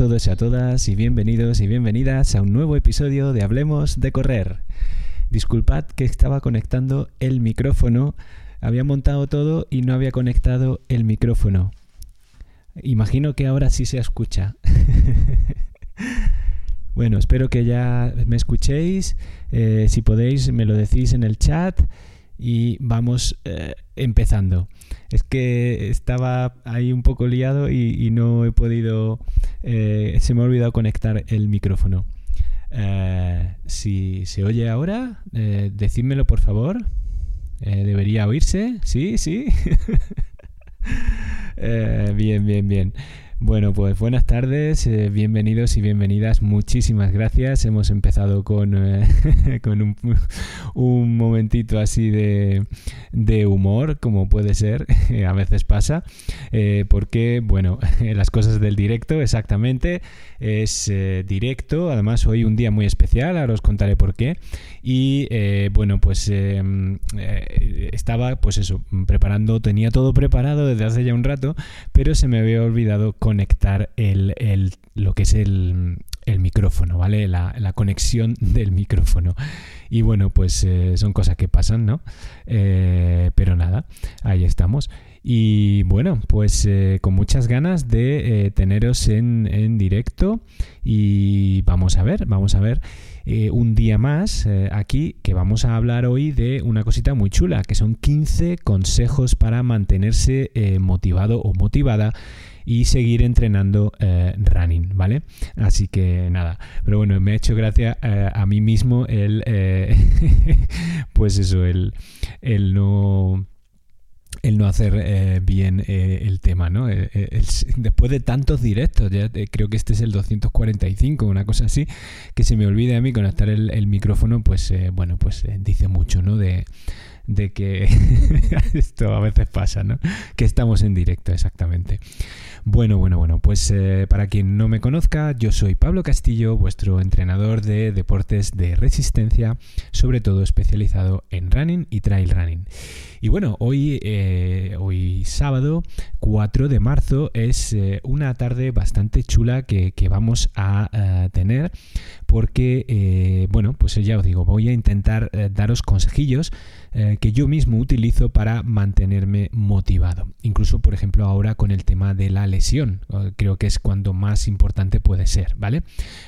todos y a todas y bienvenidos y bienvenidas a un nuevo episodio de Hablemos de Correr. Disculpad que estaba conectando el micrófono, había montado todo y no había conectado el micrófono. Imagino que ahora sí se escucha. bueno, espero que ya me escuchéis. Eh, si podéis, me lo decís en el chat y vamos eh, empezando. Es que estaba ahí un poco liado y, no he podido, eh, se me ha olvidado conectar el micrófono. Eh, si se oye ahora, decídmelo por favor. ¿Debería oírse? Sí, sí. bien, bien, bien. Bueno, pues buenas tardes, eh, bienvenidos y bienvenidas. Muchísimas gracias. Hemos empezado con, eh, con un, momentito así de, humor, como puede ser, a veces pasa, eh, porque, bueno, las cosas del directo, exactamente, es directo. Además, hoy un día muy especial, ahora os contaré por qué. Y, bueno, pues estaba, pues eso, preparando, tenía todo preparado desde hace ya un rato, pero se me había olvidado conectar el, el, lo que es el, el micrófono, ¿vale? La, la, conexión del micrófono. Y bueno, pues eh, son cosas que pasan, ¿no? Eh, pero nada, ahí estamos. Y bueno, pues eh, con muchas ganas de teneros en, en, directo y vamos a ver, vamos a ver un día más aquí que vamos a hablar hoy de una cosita muy chula, que son 15 consejos para mantenerse motivado o motivada y seguir entrenando eh, running, ¿vale? Así que nada, pero bueno, me ha hecho gracia eh, a mí mismo el, eh, pues eso, el, el no el no hacer bien el tema, ¿no? después de tantos directos, ya creo que este es el 245, una cosa así, que se me olvide a mí conectar el, el micrófono, pues bueno, pues dice mucho, ¿no? De, de que esto a veces pasa, ¿no? Que estamos en directo, exactamente. Bueno, bueno, bueno, pues eh, para quien no me conozca, yo soy Pablo Castillo, vuestro entrenador de deportes de resistencia, sobre todo especializado en running y trail running. Y bueno, hoy, eh, hoy sábado 4 de marzo es eh, una tarde bastante chula que, vamos a tener porque, bueno, pues ya os digo, voy a intentar daros consejillos eh, que yo mismo utilizo para mantenerme motivado. Incluso, por ejemplo, ahora con el tema de la lesión, creo que es cuando más importante puede ser, ¿vale?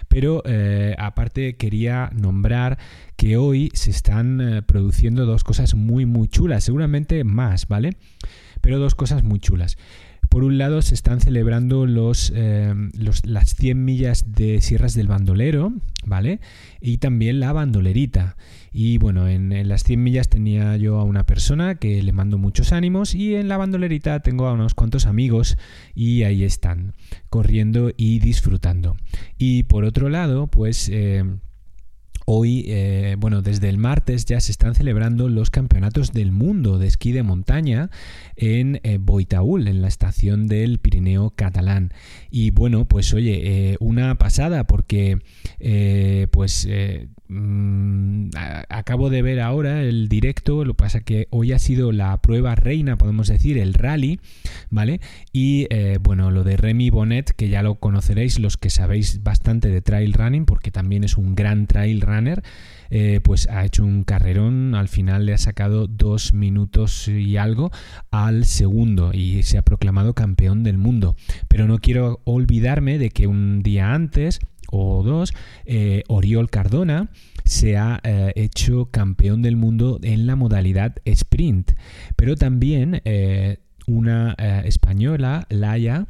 Pero eh, aparte quería nombrar que hoy se están eh, produciendo dos cosas muy, muy chulas, seguramente más, ¿vale? Pero dos cosas muy chulas. Por un lado se están celebrando los, las 100 millas de Sierras del Bandolero, ¿vale? Y también la bandolerita. Y bueno, en, las 100 millas tenía yo a una persona que le mando muchos ánimos y en la bandolerita tengo a unos cuantos amigos y ahí están, corriendo y disfrutando. Y por otro lado, pues... Eh, Hoy, eh, bueno, desde el martes ya se están celebrando los campeonatos del mundo de esquí de montaña en eh, Boitaúl, en la estación del Pirineo catalán. Y bueno, pues oye, eh, una pasada porque pues mm, acabo de ver ahora el directo, lo que pasa que hoy ha sido la prueba reina, podemos decir, el rally, ¿vale? Y bueno, lo de Remy Bonnet, que ya lo conoceréis los que sabéis bastante de trail running, porque también es un gran trail running eh, pues ha hecho un carrerón, al final le ha sacado dos minutos y algo al segundo y se ha proclamado campeón del mundo. Pero no quiero olvidarme de que un día antes o dos, eh, Oriol Cardona se ha eh, hecho campeón del mundo en la modalidad sprint. Pero también una eh, española, Laia,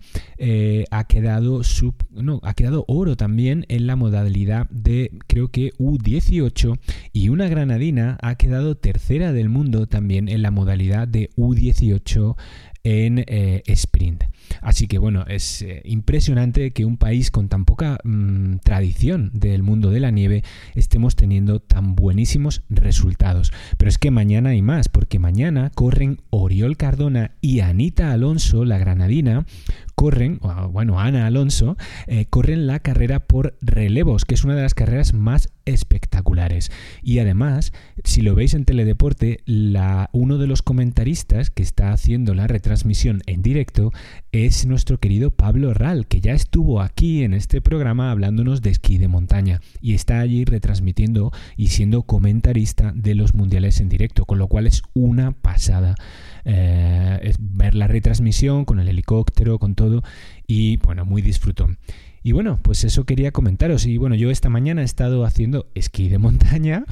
ha quedado sub, no, ha quedado oro también en la modalidad de creo que U18 y una granadina ha quedado tercera del mundo también en la modalidad de U18 en eh, sprint. Así que bueno, es eh, impresionante que un país con tan poca mm, tradición del mundo de la nieve estemos teniendo tan buenísimos resultados. Pero es que mañana hay más, porque mañana corren Oriol Cardona y Anita Alonso, la granadina, corren, bueno, Ana Alonso, eh, corren la carrera por relevos, que es una de las carreras más espectaculares. Y además, si lo veis en Teledeporte, la, uno de los comentaristas que está haciendo la retransmisión en directo es nuestro querido Pablo Ral, que ya estuvo aquí en este programa hablándonos de esquí de montaña y está allí retransmitiendo y siendo comentarista de los mundiales en directo, con lo cual es una pasada. Eh, ver la retransmisión con el helicóptero, con todo, y bueno, muy disfrutón. Y bueno, pues eso quería comentaros. Y bueno, yo esta mañana he estado haciendo esquí de montaña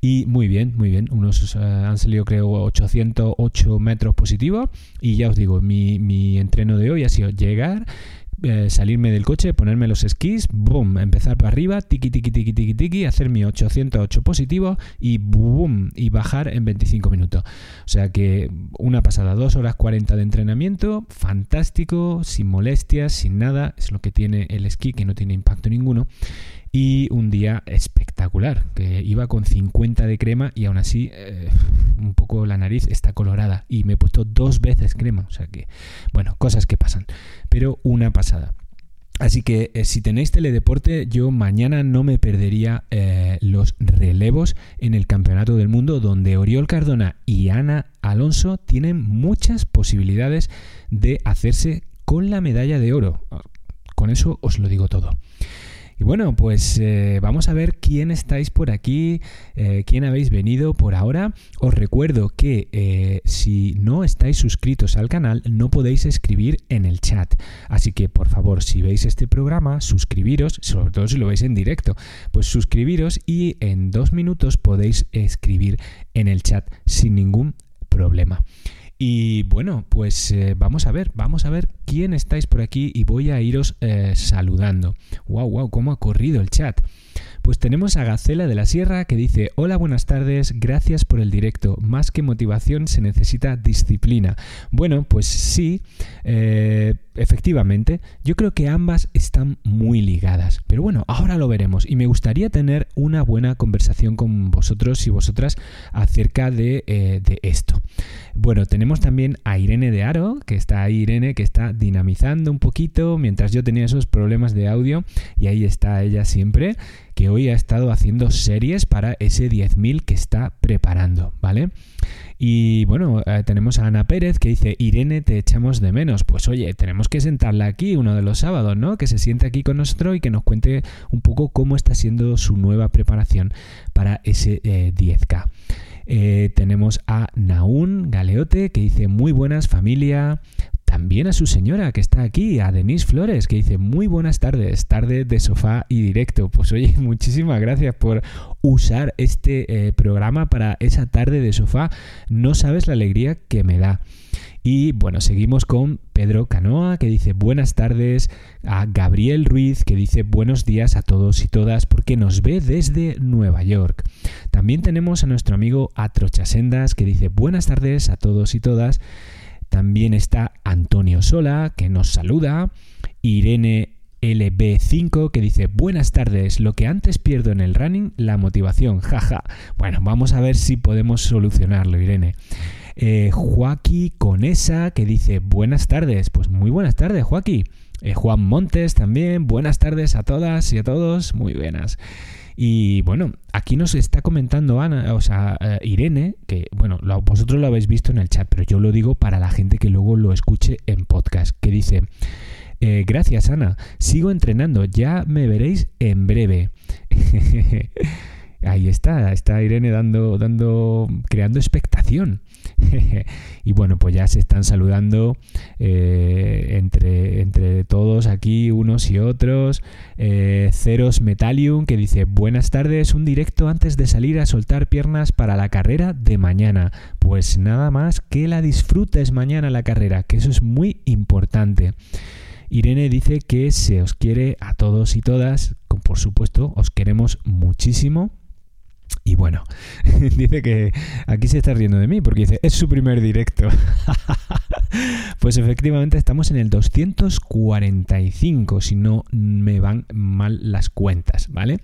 y muy bien, muy bien. Unos eh, han salido creo 808 metros positivos y ya os digo, mi, mi entreno de hoy ha sido llegar, eh, salirme del coche, ponerme los esquís, boom, empezar para arriba, tiki tiki tiki tiki tiki, hacer mi 808 positivo y boom, y bajar en 25 minutos. O sea que una pasada, 2 horas 40 de entrenamiento, fantástico, sin molestias, sin nada, es lo que tiene el esquí, que no tiene impacto ninguno y un día espectacular, que iba con 50 de crema y aún así eh, un poco la nariz está colorada y me he puesto dos veces crema, o sea que, bueno, cosas que pasan, pero una pasada. Así que eh, si tenéis teledeporte, yo mañana no me perdería eh, los relevos en el Campeonato del Mundo, donde Oriol Cardona y Ana Alonso tienen muchas posibilidades de hacerse con la medalla de oro. Con eso os lo digo todo. Y bueno, pues eh, vamos a ver quién estáis por aquí, eh, quién habéis venido por ahora. Os recuerdo que eh, si no estáis suscritos al canal, no podéis escribir en el chat. Así que por favor, si veis este programa, suscribiros, sobre todo si lo veis en directo, pues suscribiros y en dos minutos podéis escribir en el chat sin ningún problema. Y bueno, pues eh, vamos a ver, vamos a ver quién estáis por aquí y voy a iros eh, saludando. ¡Wow, wow! ¿Cómo ha corrido el chat? Pues tenemos a Gacela de la Sierra que dice, hola, buenas tardes, gracias por el directo. Más que motivación se necesita disciplina. Bueno, pues sí, eh, efectivamente, yo creo que ambas están muy ligadas. Pero bueno, ahora lo veremos y me gustaría tener una buena conversación con vosotros y vosotras acerca de, de esto. Bueno, tenemos también a Irene de Aro, que está ahí Irene, que está dinamizando un poquito mientras yo tenía esos problemas de audio y ahí está ella siempre, que hoy ha estado haciendo series para ese 10.000 que está preparando, ¿vale? Y bueno, eh, tenemos a Ana Pérez que dice, Irene, te echamos de menos. Pues oye, tenemos que sentarla aquí uno de los sábados, ¿no? Que se siente aquí con nosotros y que nos cuente un poco cómo está siendo su nueva preparación para ese 10K. Eh, eh, tenemos a Naún Galeote que dice muy buenas familia. También a su señora que está aquí, a Denise Flores, que dice muy buenas tardes, tarde de sofá y directo. Pues oye, muchísimas gracias por usar este eh, programa para esa tarde de sofá. No sabes la alegría que me da. Y bueno, seguimos con Pedro Canoa que dice buenas tardes, a Gabriel Ruiz que dice buenos días a todos y todas porque nos ve desde Nueva York. También tenemos a nuestro amigo Atrochasendas que dice buenas tardes a todos y todas. También está Antonio Sola que nos saluda. Irene LB5 que dice buenas tardes, lo que antes pierdo en el running, la motivación, jaja. Bueno, vamos a ver si podemos solucionarlo, Irene. Eh, Joaquín Conesa que dice buenas tardes. Pues muy buenas tardes, Joaquín. Eh, Juan Montes también, buenas tardes a todas y a todos, muy buenas. Y bueno, aquí nos está comentando Ana, o sea, eh, Irene, que bueno, vosotros lo habéis visto en el chat, pero yo lo digo para la gente que luego lo escuche en podcast, que dice, eh, gracias Ana, sigo entrenando, ya me veréis en breve. Ahí está, está Irene dando, dando, creando expectación. y bueno, pues ya se están saludando eh, entre, entre todos aquí, unos y otros. Eh, Ceros Metallium que dice, buenas tardes, un directo antes de salir a soltar piernas para la carrera de mañana. Pues nada más que la disfrutes mañana la carrera, que eso es muy importante. Irene dice que se os quiere a todos y todas, por supuesto, os queremos muchísimo y bueno, dice que aquí se está riendo de mí porque dice, es su primer directo. pues efectivamente estamos en el 245, si no me van mal las cuentas, ¿vale?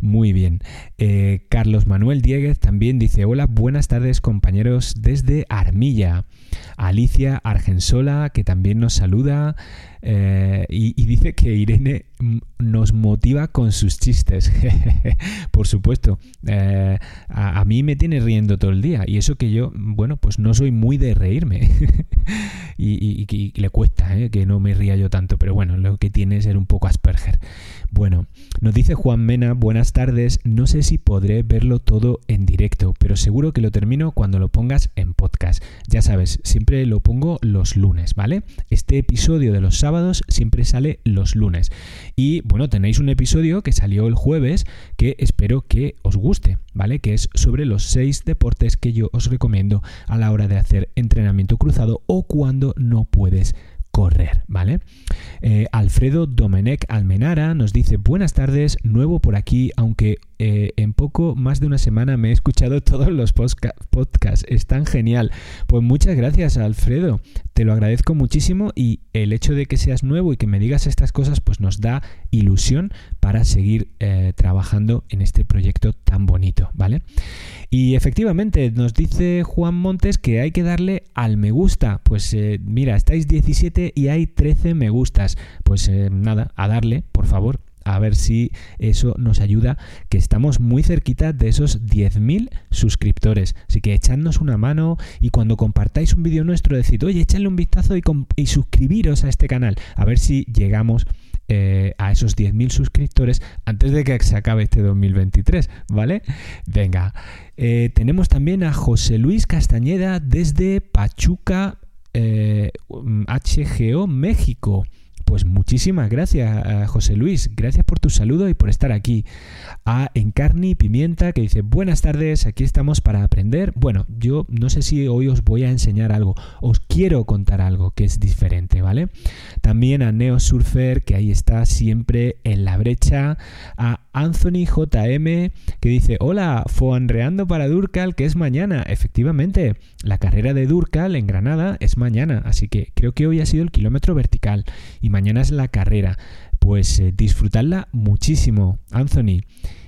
Muy bien. Eh, Carlos Manuel Dieguez también dice, hola, buenas tardes compañeros desde Armilla. Alicia Argensola, que también nos saluda. Eh, y, dice que Irene nos motiva con sus chistes. Por supuesto, eh, a, mí me tiene riendo todo el día. Y eso que yo, bueno, pues no soy muy de reírme. y, le cuesta eh, que no me ría yo tanto. Pero bueno, lo que tiene es ser un poco Asperger. Bueno, nos dice Juan Mena, buenas tardes. No sé si podré verlo todo en directo, pero seguro que lo termino cuando lo pongas en podcast. Ya sabes, siempre lo pongo los lunes, ¿vale? Este episodio de los sábados siempre sale los lunes. Y bueno, tenéis un episodio que salió el jueves que espero que os guste, ¿vale? Que es sobre los seis deportes que yo os recomiendo a la hora de hacer entrenamiento cruzado o cuando no puedes correr, ¿vale? Eh, Alfredo Domenech Almenara nos dice buenas tardes, nuevo por aquí, aunque eh, en poco más de una semana me he escuchado todos los podcasts, están genial. Pues muchas gracias Alfredo, te lo agradezco muchísimo y el hecho de que seas nuevo y que me digas estas cosas pues nos da ilusión para seguir eh, trabajando en este proyecto tan bonito, ¿vale? Y efectivamente nos dice Juan Montes que hay que darle al me gusta, pues mira, estáis 17 y hay 13 me gustas, pues nada, a darle, por favor, a ver si eso nos ayuda, que estamos muy cerquita de esos 10.000 suscriptores. Así que echadnos una mano y cuando compartáis un vídeo nuestro, decid, oye, echadle un vistazo y, suscribiros a este canal, a ver si llegamos eh, a esos 10.000 suscriptores antes de que se acabe este 2023, ¿vale? Venga, eh, tenemos también a José Luis Castañeda desde Pachuca, HGO, eh, México. Pues muchísimas gracias, José Luis. Gracias por tu saludo y por estar aquí. A Encarni Pimienta que dice, buenas tardes, aquí estamos para aprender. Bueno, yo no sé si hoy os voy a enseñar algo, os quiero contar algo que es diferente, ¿vale? También a Neo Surfer, que ahí está siempre en la brecha. A Anthony JM, que dice, hola, foanreando para Durcal, que es mañana. Efectivamente, la carrera de Durcal en Granada es mañana, así que creo que hoy ha sido el kilómetro vertical. Mañana es la carrera. Pues eh, disfrutadla muchísimo, Anthony.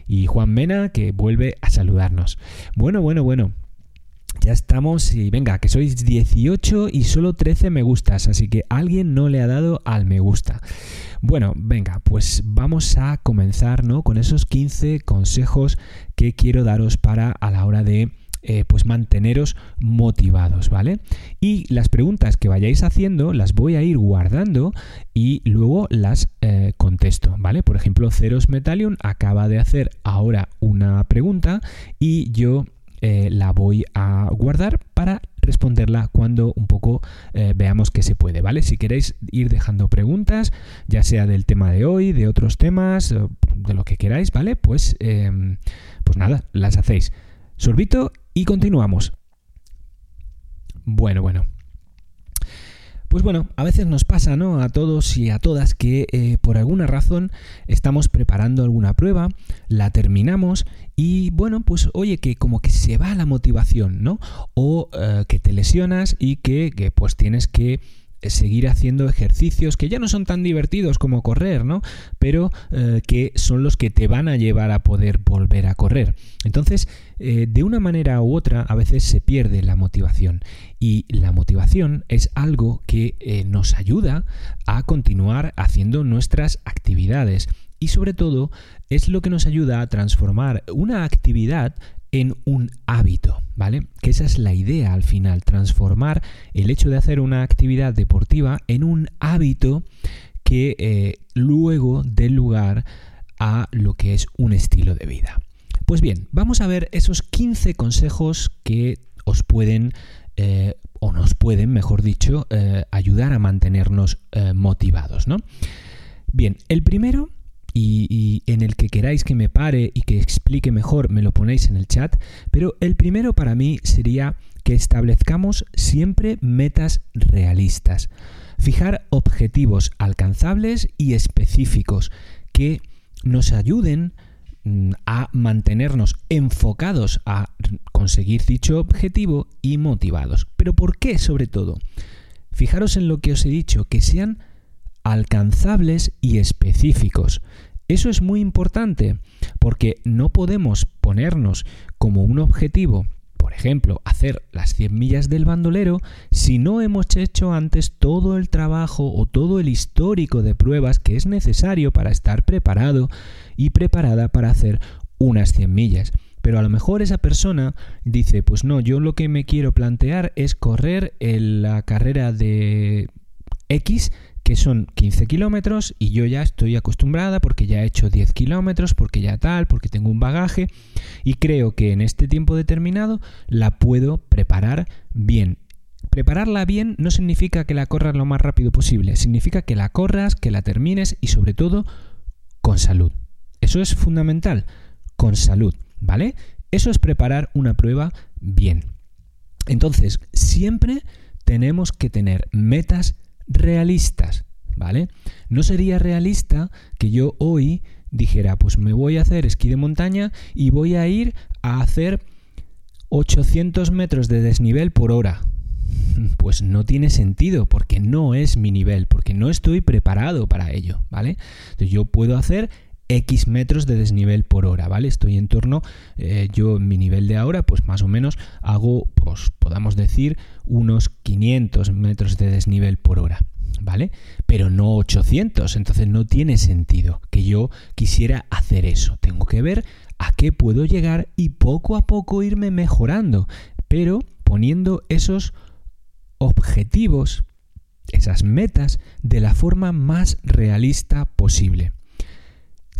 Y Juan Mena, que vuelve a saludarnos. Bueno, bueno, bueno. Ya estamos y venga, que sois 18 y solo 13 me gustas, así que alguien no le ha dado al me gusta. Bueno, venga, pues vamos a comenzar ¿no? con esos 15 consejos que quiero daros para a la hora de eh, pues manteneros motivados, ¿vale? Y las preguntas que vayáis haciendo las voy a ir guardando y luego las eh, contesto, ¿vale? Por ejemplo, Ceros Metallion acaba de hacer ahora una pregunta y yo eh, la voy a guardar para responderla cuando un poco veamos que se puede, ¿vale? Si queréis ir dejando preguntas, ya sea del tema de hoy, de otros temas, de lo que queráis, ¿vale? Pues, em, pues nada, las hacéis. Sorbito y continuamos. Bueno, bueno. Pues bueno, a veces nos pasa, ¿no? A todos y a todas que eh, por alguna razón estamos preparando alguna prueba, la terminamos y bueno, pues oye, que como que se va la motivación, ¿no? O eh, que te lesionas y que, que pues tienes que seguir haciendo ejercicios que ya no son tan divertidos como correr, ¿no? Pero eh, que son los que te van a llevar a poder volver a correr. Entonces, eh, de una manera u otra, a veces se pierde la motivación. Y la motivación es algo que eh, nos ayuda a continuar haciendo nuestras actividades. Y sobre todo, es lo que nos ayuda a transformar una actividad en un hábito, ¿vale? Que esa es la idea al final, transformar el hecho de hacer una actividad deportiva en un hábito que eh, luego dé lugar a lo que es un estilo de vida. Pues bien, vamos a ver esos 15 consejos que os pueden, eh, o nos pueden, mejor dicho, eh, ayudar a mantenernos motivados, ¿no? Bien, el primero y, en el que queráis que me pare y que explique mejor, me lo ponéis en el chat. Pero el primero para mí sería que establezcamos siempre metas realistas. Fijar objetivos alcanzables y específicos que nos ayuden mm, a mantenernos enfocados a conseguir dicho objetivo y motivados. Pero ¿por qué sobre todo? Fijaros en lo que os he dicho, que sean alcanzables y específicos. Eso es muy importante porque no podemos ponernos como un objetivo por ejemplo, hacer las 100 millas del bandolero si no hemos hecho antes todo el trabajo o todo el histórico de pruebas que es necesario para estar preparado y preparada para hacer unas 100 millas. Pero a lo mejor esa persona dice, pues no, yo lo que me quiero plantear es correr en la carrera de X que son 15 kilómetros y yo ya estoy acostumbrada porque ya he hecho 10 kilómetros, porque ya tal, porque tengo un bagaje y creo que en este tiempo determinado la puedo preparar bien. Prepararla bien no significa que la corras lo más rápido posible, significa que la corras, que la termines y sobre todo con salud. Eso es fundamental, con salud, ¿vale? Eso es preparar una prueba bien. Entonces, siempre tenemos que tener metas realistas, ¿vale? No sería realista que yo hoy dijera, pues me voy a hacer esquí de montaña y voy a ir a hacer 800 metros de desnivel por hora. Pues no tiene sentido, porque no es mi nivel, porque no estoy preparado para ello, ¿vale? Entonces yo puedo hacer X metros de desnivel por hora, ¿vale? Estoy en torno, eh, yo en mi nivel de ahora, pues más o menos hago, pues podamos decir, unos 500 metros de desnivel por hora, ¿vale? Pero no 800, entonces no tiene sentido que yo quisiera hacer eso. Tengo que ver a qué puedo llegar y poco a poco irme mejorando, pero poniendo esos objetivos, esas metas, de la forma más realista posible.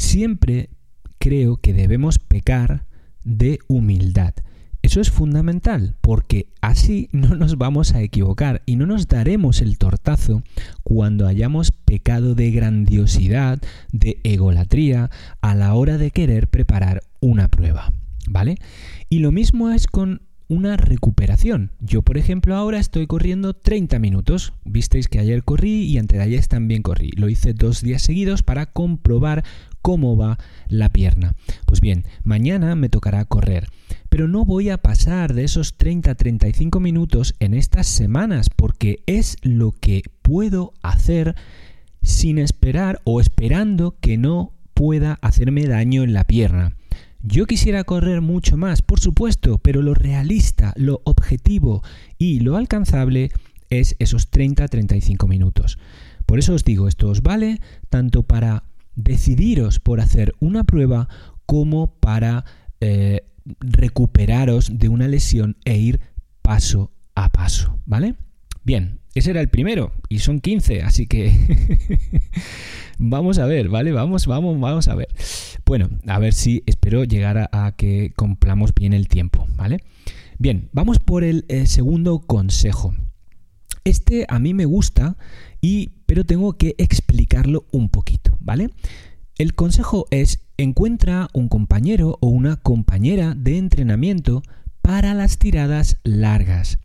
Siempre creo que debemos pecar de humildad. Eso es fundamental porque así no nos vamos a equivocar y no nos daremos el tortazo cuando hayamos pecado de grandiosidad, de egolatría a la hora de querer preparar una prueba. ¿Vale? Y lo mismo es con una recuperación. Yo, por ejemplo, ahora estoy corriendo 30 minutos. Visteis que ayer corrí y antes de ayer también corrí. Lo hice dos días seguidos para comprobar cómo va la pierna. Pues bien, mañana me tocará correr. Pero no voy a pasar de esos 30-35 minutos en estas semanas porque es lo que puedo hacer sin esperar o esperando que no pueda hacerme daño en la pierna. Yo quisiera correr mucho más, por supuesto, pero lo realista, lo objetivo y lo alcanzable es esos 30-35 minutos. Por eso os digo, esto os vale tanto para decidiros por hacer una prueba como para eh, recuperaros de una lesión e ir paso a paso, ¿vale? Bien, ese era el primero y son 15, así que vamos a ver, ¿vale? Vamos, vamos, vamos a ver. Bueno, a ver si espero llegar a, que cumplamos bien el tiempo, ¿vale? Bien, vamos por el, el segundo consejo. Este a mí me gusta y pero tengo que explicarlo un poquito, ¿vale? El consejo es encuentra un compañero o una compañera de entrenamiento para las tiradas largas.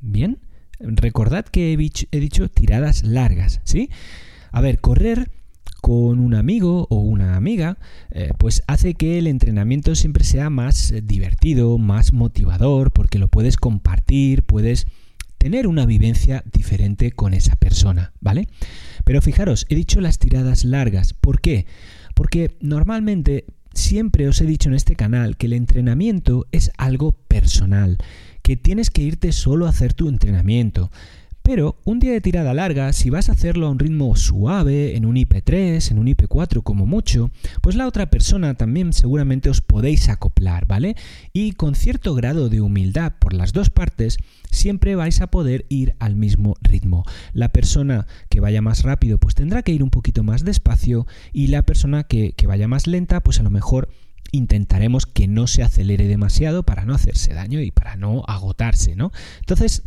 ¿Bien? Recordad que he dicho tiradas largas, ¿sí? A ver, correr con un amigo o una amiga, eh, pues hace que el entrenamiento siempre sea más eh, divertido, más motivador, porque lo puedes compartir, puedes tener una vivencia diferente con esa persona, ¿vale? Pero fijaros, he dicho las tiradas largas. ¿Por qué? Porque normalmente siempre os he dicho en este canal que el entrenamiento es algo personal, que tienes que irte solo a hacer tu entrenamiento. Pero un día de tirada larga, si vas a hacerlo a un ritmo suave, en un IP3, en un IP4 como mucho, pues la otra persona también seguramente os podéis acoplar, ¿vale? Y con cierto grado de humildad por las dos partes, siempre vais a poder ir al mismo ritmo. La persona que vaya más rápido, pues tendrá que ir un poquito más despacio y la persona que, que vaya más lenta, pues a lo mejor intentaremos que no se acelere demasiado para no hacerse daño y para no agotarse, ¿no? Entonces,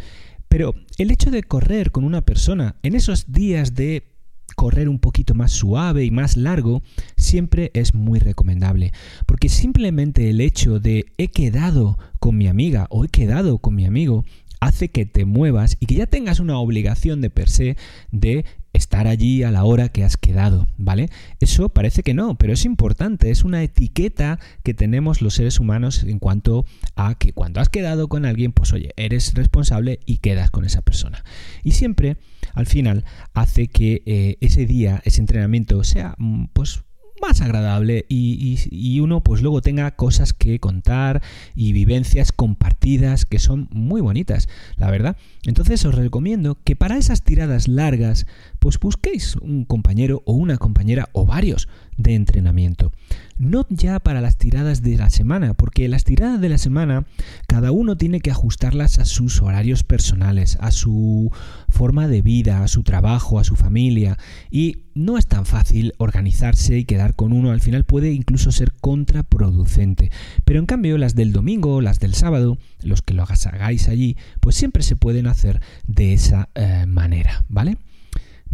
pero el hecho de correr con una persona en esos días de correr un poquito más suave y más largo siempre es muy recomendable. Porque simplemente el hecho de he quedado con mi amiga o he quedado con mi amigo hace que te muevas y que ya tengas una obligación de per se de estar allí a la hora que has quedado, ¿vale? Eso parece que no, pero es importante, es una etiqueta que tenemos los seres humanos en cuanto a que cuando has quedado con alguien, pues oye, eres responsable y quedas con esa persona. Y siempre, al final, hace que eh, ese día, ese entrenamiento sea, mm, pues más agradable y, y, uno pues luego tenga cosas que contar y vivencias compartidas que son muy bonitas, la verdad. Entonces os recomiendo que para esas tiradas largas pues busquéis un compañero o una compañera o varios de entrenamiento. No ya para las tiradas de la semana, porque las tiradas de la semana cada uno tiene que ajustarlas a sus horarios personales, a su forma de vida, a su trabajo, a su familia. Y no es tan fácil organizarse y quedar con uno. Al final puede incluso ser contraproducente. Pero en cambio las del domingo, las del sábado, los que lo hagáis allí, pues siempre se pueden hacer de esa eh, manera, ¿vale?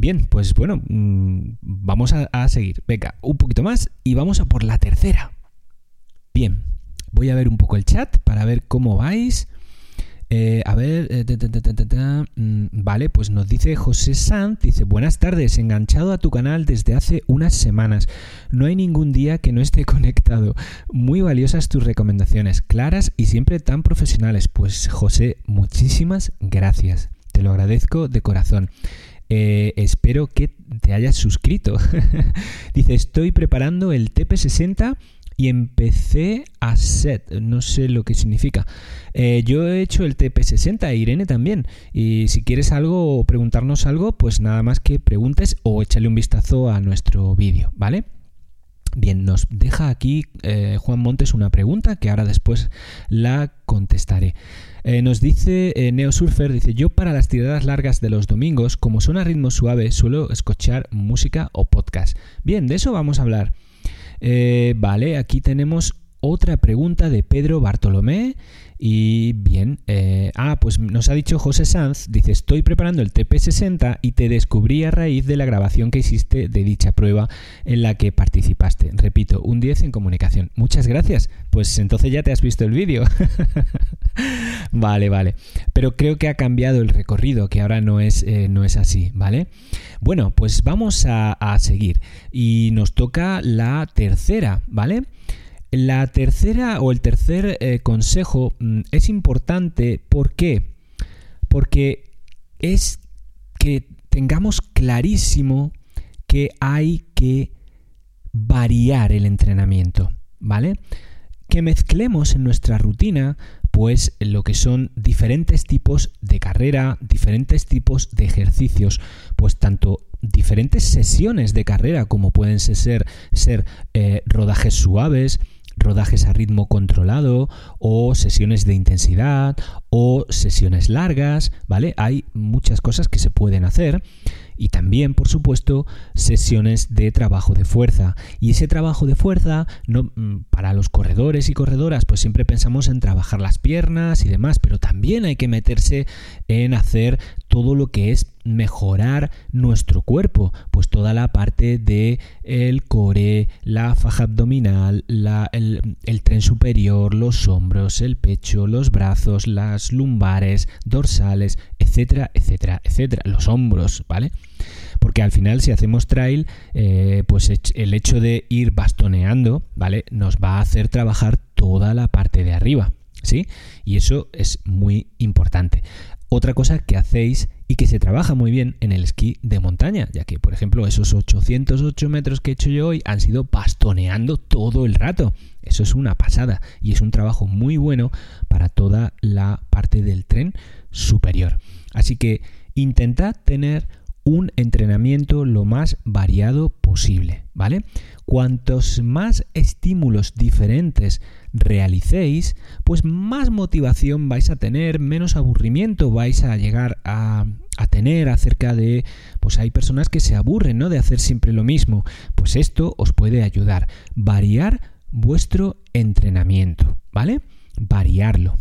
Bien, pues bueno, mm, vamos a, seguir. Venga, un poquito más y vamos a por la tercera. Bien, voy a ver un poco el chat para ver cómo vais. Eh, a ver, eh, mm, vale, pues nos dice José Sanz, dice, buenas tardes, enganchado a tu canal desde hace unas semanas. No hay ningún día que no esté conectado. Muy valiosas tus recomendaciones, claras y siempre tan profesionales. Pues José, muchísimas gracias. Te lo agradezco de corazón. Eh, espero que te hayas suscrito. Dice, estoy preparando el TP60 y empecé a set. No sé lo que significa. Eh, yo he hecho el TP60, Irene también. Y si quieres algo o preguntarnos algo, pues nada más que preguntes o échale un vistazo a nuestro vídeo, ¿vale? Bien, nos deja aquí eh, Juan Montes una pregunta que ahora después la contestaré. Eh, nos dice eh, Neo Surfer, dice, yo para las tiradas largas de los domingos, como son a ritmo suave, suelo escuchar música o podcast. Bien, de eso vamos a hablar. vale, aquí tenemos otra pregunta de Pedro Bartolomé y bien, eh, ah, pues nos ha dicho José Sanz, dice, estoy preparando el TP60 y te descubrí a raíz de la grabación que hiciste de dicha prueba en la que participaste. Repito, un 10 en comunicación. Muchas gracias. Pues entonces ya te has visto el vídeo. vale, vale. Pero creo que ha cambiado el recorrido, que ahora no es, eh, no es así, ¿vale? Bueno, pues vamos a, a seguir. Y nos toca la tercera, ¿vale? La tercera o el tercer eh, consejo mm, es importante. ¿Por qué? Porque es que tengamos clarísimo que hay que variar el entrenamiento, ¿vale? Que mezclemos en nuestra rutina pues lo que son diferentes tipos de carrera, diferentes tipos de ejercicios, pues tanto diferentes sesiones de carrera como pueden ser, ser eh, rodajes suaves, rodajes a ritmo controlado o sesiones de intensidad o sesiones largas, ¿vale? Hay muchas cosas que se pueden hacer y también, por supuesto, sesiones de trabajo de fuerza. Y ese trabajo de fuerza, no, mm, para los corredores y corredoras, pues siempre pensamos en trabajar las piernas y demás, pero también hay que meterse en hacer todo lo que es mejorar nuestro cuerpo, pues toda la parte de core, la faja abdominal, el, el tren superior, los hombros, el pecho, los brazos, las lumbares, dorsales, etcétera, etcétera, etcétera, los hombros, ¿vale? Porque al final si hacemos trail, eh, pues el hecho de ir bastoneando, ¿vale? Nos va a hacer trabajar toda la parte de arriba, ¿sí? Y eso es muy importante. Otra cosa que hacéis y que se trabaja muy bien en el esquí de montaña, ya que, por ejemplo, esos 808 metros que he hecho yo hoy han sido bastoneando todo el rato. Eso es una pasada y es un trabajo muy bueno para toda la parte del tren superior. Así que intentad tener un entrenamiento lo más variado posible, ¿vale? Cuantos más estímulos diferentes realicéis, pues más motivación vais a tener, menos aburrimiento vais a llegar a, tener acerca de, pues hay personas que se aburren, ¿no? De hacer siempre lo mismo. Pues esto os puede ayudar. Variar vuestro entrenamiento, ¿vale? Variarlo.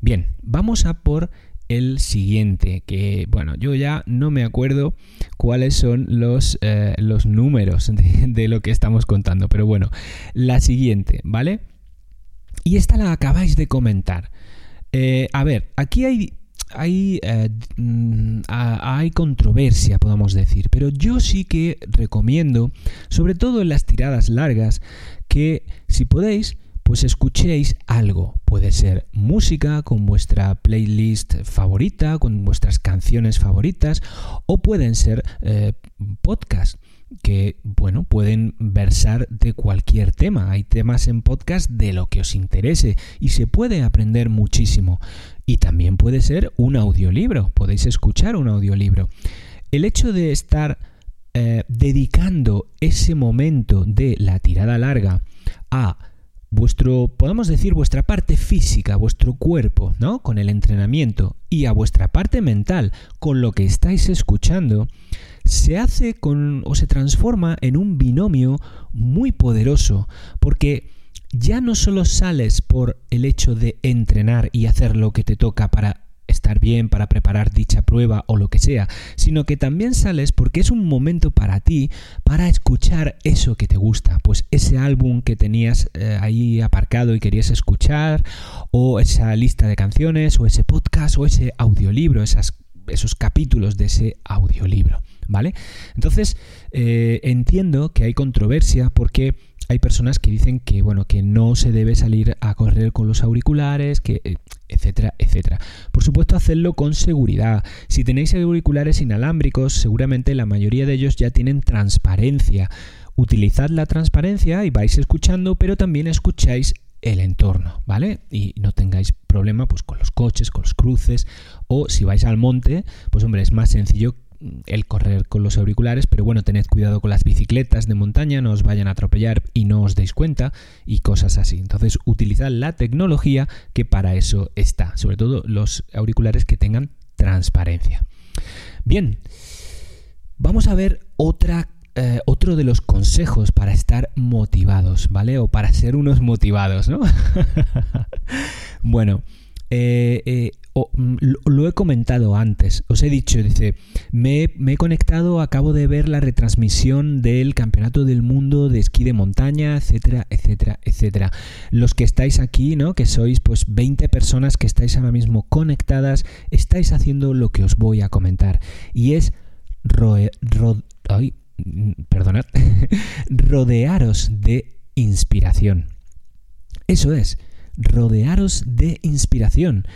Bien, vamos a por el siguiente, que bueno, yo ya no me acuerdo cuáles son los, eh, los números de, lo que estamos contando, pero bueno, la siguiente, ¿vale? Y esta la acabáis de comentar. Eh, a ver, aquí hay, hay, eh, mm, hay controversia, podemos decir, pero yo sí que recomiendo, sobre todo en las tiradas largas, que si podéis, pues escuchéis algo. Puede ser música con vuestra playlist favorita, con vuestras canciones favoritas, o pueden ser eh, podcasts que, bueno, pueden versar de cualquier tema. Hay temas en podcast de lo que os interese y se puede aprender muchísimo. Y también puede ser un audiolibro, podéis escuchar un audiolibro. El hecho de estar eh, dedicando ese momento de la tirada larga a vuestro, podemos decir, vuestra parte física, vuestro cuerpo, ¿no? Con el entrenamiento y a vuestra parte mental, con lo que estáis escuchando, se hace con o se transforma en un binomio muy poderoso, porque ya no solo sales por el hecho de entrenar y hacer lo que te toca para estar bien para preparar dicha prueba o lo que sea, sino que también sales porque es un momento para ti para escuchar eso que te gusta, pues ese álbum que tenías eh, ahí aparcado y querías escuchar, o esa lista de canciones, o ese podcast, o ese audiolibro, esos capítulos de ese audiolibro, ¿vale? Entonces, eh, entiendo que hay controversia porque hay personas que dicen que bueno que no se debe salir a correr con los auriculares que eh, etcétera etcétera. Por supuesto hacedlo con seguridad. Si tenéis auriculares inalámbricos seguramente la mayoría de ellos ya tienen transparencia. Utilizad la transparencia y vais escuchando pero también escucháis el entorno, ¿vale? Y no tengáis problema pues con los coches, con los cruces o si vais al monte, pues hombre, es más sencillo el correr con los auriculares, pero bueno, tened cuidado con las bicicletas de montaña, no os vayan a atropellar y no os deis cuenta y cosas así. Entonces, utilizad la tecnología que para eso está, sobre todo los auriculares que tengan transparencia. Bien, vamos a ver otra eh, otro de los consejos para estar motivados, ¿vale? O para ser unos motivados, ¿no? bueno, eh, eh, Mm, lo he comentado antes, os he dicho, dice, me, he conectado, acabo de ver la retransmisión del Campeonato del Mundo de Esquí de Montaña, etcétera, etcétera, etcétera. Los que estáis aquí, ¿no? Que sois pues 20 personas que estáis ahora mismo conectadas, estáis haciendo lo que os voy a comentar. Y es mm, perdonad, rodearos de inspiración. Eso es, rodearos de inspiración.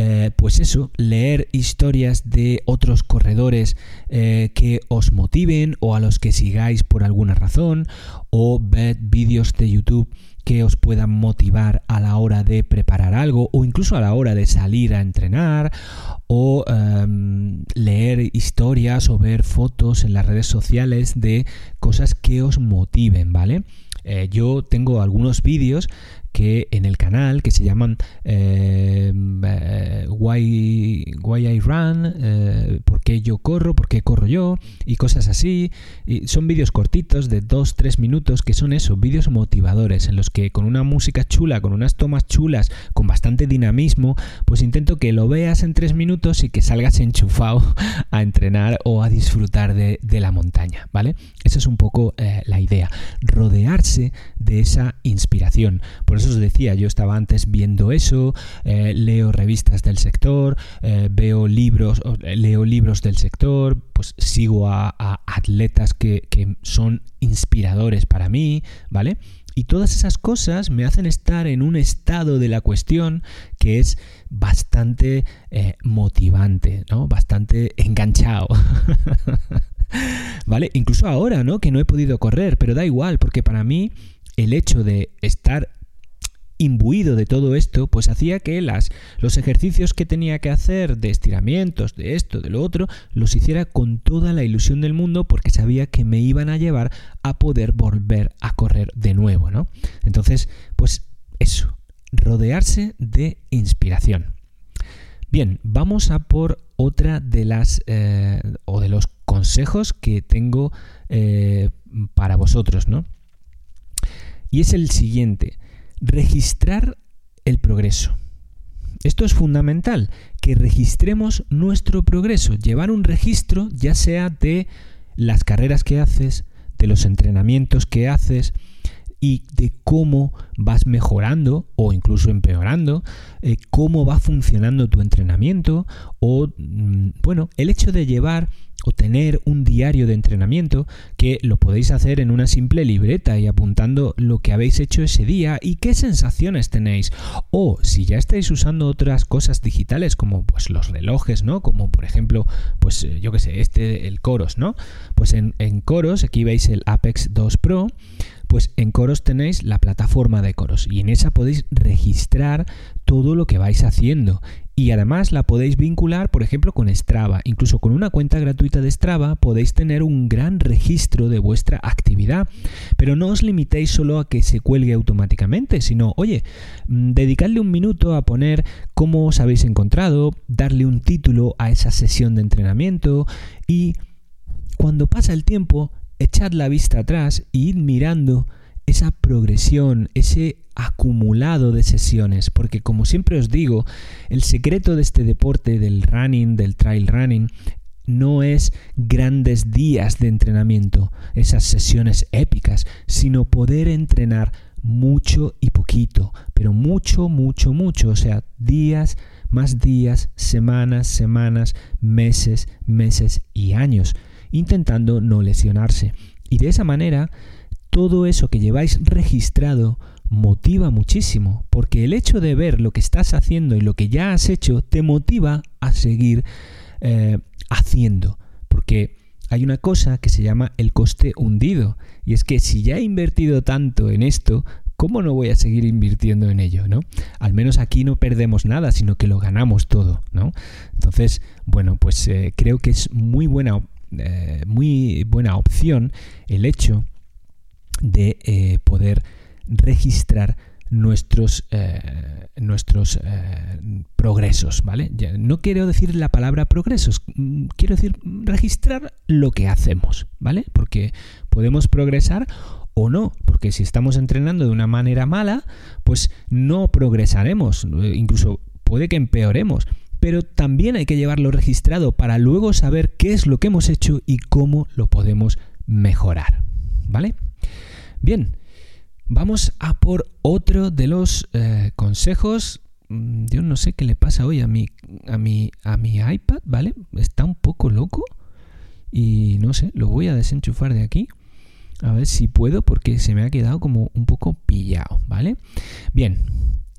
Eh, pues eso, leer historias de otros corredores eh, que os motiven o a los que sigáis por alguna razón, o ver vídeos de YouTube que os puedan motivar a la hora de preparar algo o incluso a la hora de salir a entrenar o em, leer historias o ver fotos en las redes sociales de cosas que os motiven, ¿vale? Eh, yo tengo algunos vídeos que en el canal que se llaman eh, eh, why, why, I Run, eh, por qué yo corro, por qué corro yo y cosas así. Y son vídeos cortitos de 2-3 minutos que son eso, vídeos motivadores en los que con una música chula, con unas tomas chulas, con bastante dinamismo, pues intento que lo veas en 3 minutos y que salgas enchufado a entrenar o a disfrutar de, de la montaña, ¿vale? Esa es un poco la idea, rodearse de esa inspiración. Por eso os decía, yo estaba antes viendo eso, eh, leo revistas del sector, eh, veo libros, leo libros del sector, pues sigo a, atletas que, son inspiradores para mí, ¿vale? Y todas esas cosas me hacen estar en un estado de la cuestión que es bastante eh, motivante, ¿no? Bastante enganchado. ¿Vale? Incluso ahora, ¿no? Que no he podido correr, pero da igual, porque para mí el hecho de estar imbuido de todo esto, pues hacía que las, los ejercicios que tenía que hacer de estiramientos, de esto, de lo otro, los hiciera con toda la ilusión del mundo porque sabía que me iban a llevar a poder volver a correr de nuevo, ¿no? Entonces, pues eso, rodearse de inspiración. Bien, vamos a por otra de las eh, o de los consejos que tengo eh, para vosotros, ¿no? Y es el siguiente registrar el progreso. Esto es fundamental, que registremos nuestro progreso, llevar un registro ya sea de las carreras que haces, de los entrenamientos que haces y de cómo vas mejorando o incluso empeorando, eh, cómo va funcionando tu entrenamiento o, mm, bueno, el hecho de llevar tener un diario de entrenamiento que lo podéis hacer en una simple libreta y apuntando lo que habéis hecho ese día y qué sensaciones tenéis. O si ya estáis usando otras cosas digitales como pues los relojes, ¿no? Como por ejemplo, pues eh, yo que sé, este, el Coros, ¿no? Pues en, en Coros, aquí veis el Apex 2 Pro, pues en Coros tenéis la plataforma de Coros y en esa podéis registrar todo lo que vais haciendo y además la podéis vincular, por ejemplo, con Strava. Incluso con una cuenta gratuita de Strava podéis tener un gran registro de vuestra actividad. Pero no os limitéis solo a que se cuelgue automáticamente, sino, oye, mm, dedicadle un minuto a poner cómo os habéis encontrado, darle un título a esa sesión de entrenamiento y cuando pasa el tiempo, echad la vista atrás y id mirando esa progresión, ese acumulado de sesiones, porque como siempre os digo, el secreto de este deporte, del running, del trail running, no es grandes días de entrenamiento, esas sesiones épicas, sino poder entrenar mucho y poquito, pero mucho, mucho, mucho, o sea, días, más días, semanas, semanas, meses, meses y años, intentando no lesionarse. Y de esa manera todo eso que lleváis registrado motiva muchísimo, porque el hecho de ver lo que estás haciendo y lo que ya has hecho te motiva a seguir eh, haciendo, porque hay una cosa que se llama el coste hundido, y es que si ya he invertido tanto en esto, ¿cómo no voy a seguir invirtiendo en ello? ¿no? Al menos aquí no perdemos nada, sino que lo ganamos todo, ¿no? Entonces, bueno, pues eh, creo que es muy buena, eh, muy buena opción el hecho de eh, poder registrar nuestros, eh, nuestros eh, progresos, ¿vale? no quiero decir la palabra progresos, mm, quiero decir registrar lo que hacemos, ¿vale? Porque podemos progresar o no, porque si estamos entrenando de una manera mala, pues no progresaremos, incluso puede que empeoremos, pero también hay que llevarlo registrado para luego saber qué es lo que hemos hecho y cómo lo podemos mejorar, ¿vale? Bien, vamos a por otro de los eh, consejos. Mm, yo no sé qué le pasa hoy a mi, a, mi, a mi iPad, ¿vale? Está un poco loco y no sé, lo voy a desenchufar de aquí. A ver si puedo porque se me ha quedado como un poco pillado, ¿vale? Bien,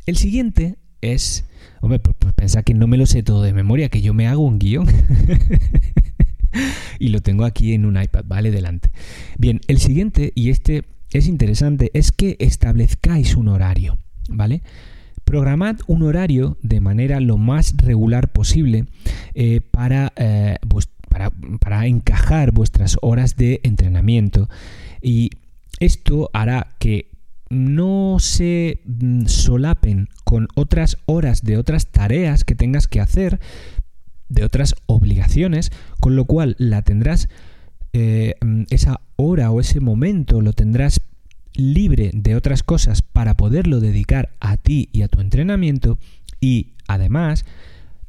el siguiente es... Hombre, pues, pues pensar que no me lo sé todo de memoria, que yo me hago un guion. y lo tengo aquí en un iPad, ¿vale? Delante. Bien, el siguiente, y este es interesante es que establezcáis un horario, ¿vale? Programad un horario de manera lo más regular posible eh, para, eh, para, para encajar vuestras horas de entrenamiento y esto hará que no se mm, solapen con otras horas de otras tareas que tengas que hacer, de otras obligaciones, con lo cual la tendrás eh, mm, esa hora o ese momento lo tendrás libre de otras cosas para poderlo dedicar a ti y a tu entrenamiento y además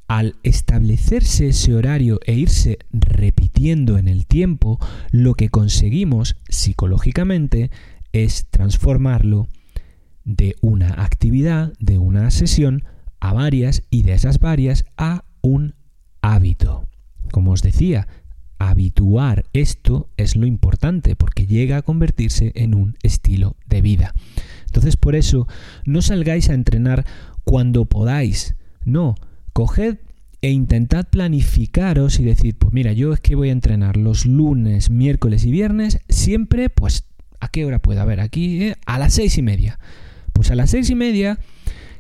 al establecerse ese horario e irse repitiendo en el tiempo, lo que conseguimos psicológicamente es transformarlo de una actividad, de una sesión, a varias y de esas varias a un hábito. Como os decía, habituar esto es lo importante porque llega a convertirse en un estilo de vida. Entonces por eso no salgáis a entrenar cuando podáis, no, coged e intentad planificaros y decir, pues mira, yo es que voy a entrenar los lunes, miércoles y viernes, siempre, pues, ¿a qué hora puedo? haber aquí, eh, a las seis y media. Pues a las seis y media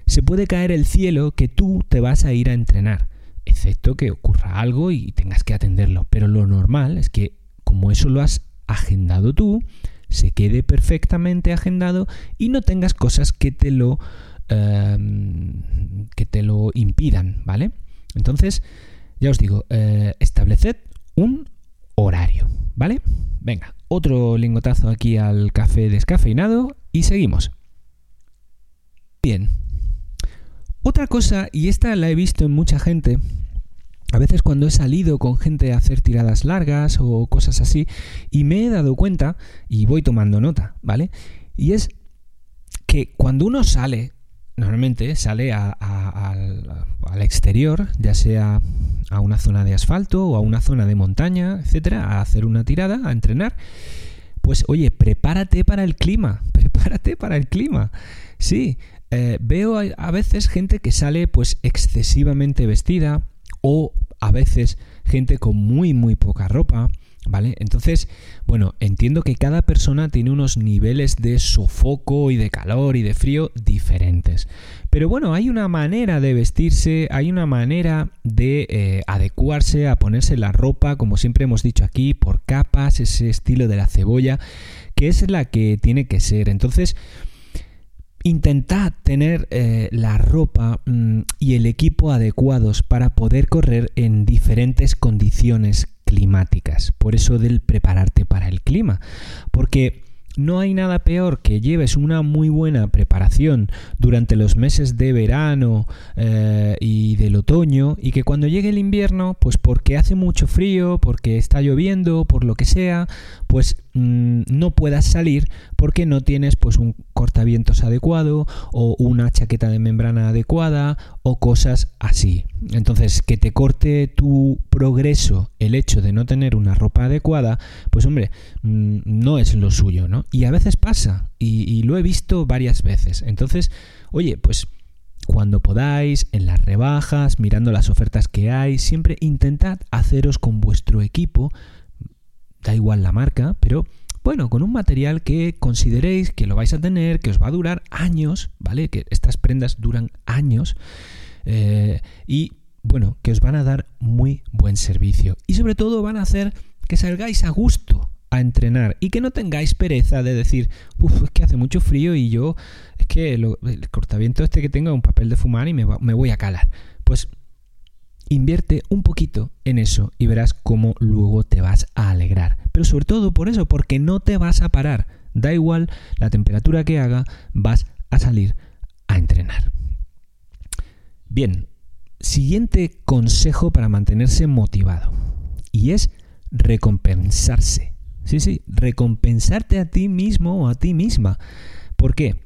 se puede caer el cielo que tú te vas a ir a entrenar excepto que ocurra algo y tengas que atenderlo. Pero lo normal es que como eso lo has agendado tú, se quede perfectamente agendado y no tengas cosas que te lo em, que te lo impidan, ¿vale? Entonces, ya os digo, eh, estableced un horario, ¿vale? Venga, otro lingotazo aquí al café descafeinado y seguimos. Bien. Otra cosa, y esta la he visto en mucha gente, a veces cuando he salido con gente a hacer tiradas largas o cosas así, y me he dado cuenta, y voy tomando nota, ¿vale? Y es que cuando uno sale, normalmente sale al, exterior, ya sea a una zona de asfalto o a una zona de montaña, etcétera, a hacer una tirada, a entrenar, pues oye, prepárate para el clima, prepárate para el clima. Sí, eh, veo a, veces gente que sale pues excesivamente vestida o a veces gente con muy muy poca ropa, ¿vale? Entonces, bueno, entiendo que cada persona tiene unos niveles de sofoco y de calor y de frío diferentes. Pero bueno, hay una manera de vestirse, hay una manera de eh, adecuarse a ponerse la ropa, como siempre hemos dicho aquí, por capas, ese estilo de la cebolla, que es la que tiene que ser. Entonces, Intentad tener eh, la ropa mm, y el equipo adecuados para poder correr en diferentes condiciones climáticas. Por eso del prepararte para el clima. Porque no hay nada peor que lleves una muy buena preparación durante los meses de verano eh, y del otoño y que cuando llegue el invierno, pues porque hace mucho frío, porque está lloviendo, por lo que sea, pues mm, no puedas salir porque no tienes pues un cortavientos adecuado o una chaqueta de membrana adecuada o cosas así. Entonces, que te corte tu progreso el hecho de no tener una ropa adecuada, pues hombre, mm, no es lo suyo, ¿no? Y a veces pasa, y, lo he visto varias veces. Entonces, oye, pues cuando podáis, en las rebajas, mirando las ofertas que hay, siempre intentad haceros con vuestro equipo da igual la marca, pero bueno, con un material que consideréis que lo vais a tener, que os va a durar años, ¿vale? Que estas prendas duran años eh, y bueno, que os van a dar muy buen servicio y sobre todo van a hacer que salgáis a gusto a entrenar y que no tengáis pereza de decir, uff, es que hace mucho frío y yo, es que el cortaviento este que tengo es un papel de fumar y me voy a calar. Pues Invierte un poquito en eso y verás cómo luego te vas a alegrar. Pero sobre todo por eso, porque no te vas a parar. Da igual la temperatura que haga, vas a salir a entrenar. Bien, siguiente consejo para mantenerse motivado. Y es recompensarse. Sí, sí, recompensarte a ti mismo o a ti misma. ¿Por qué?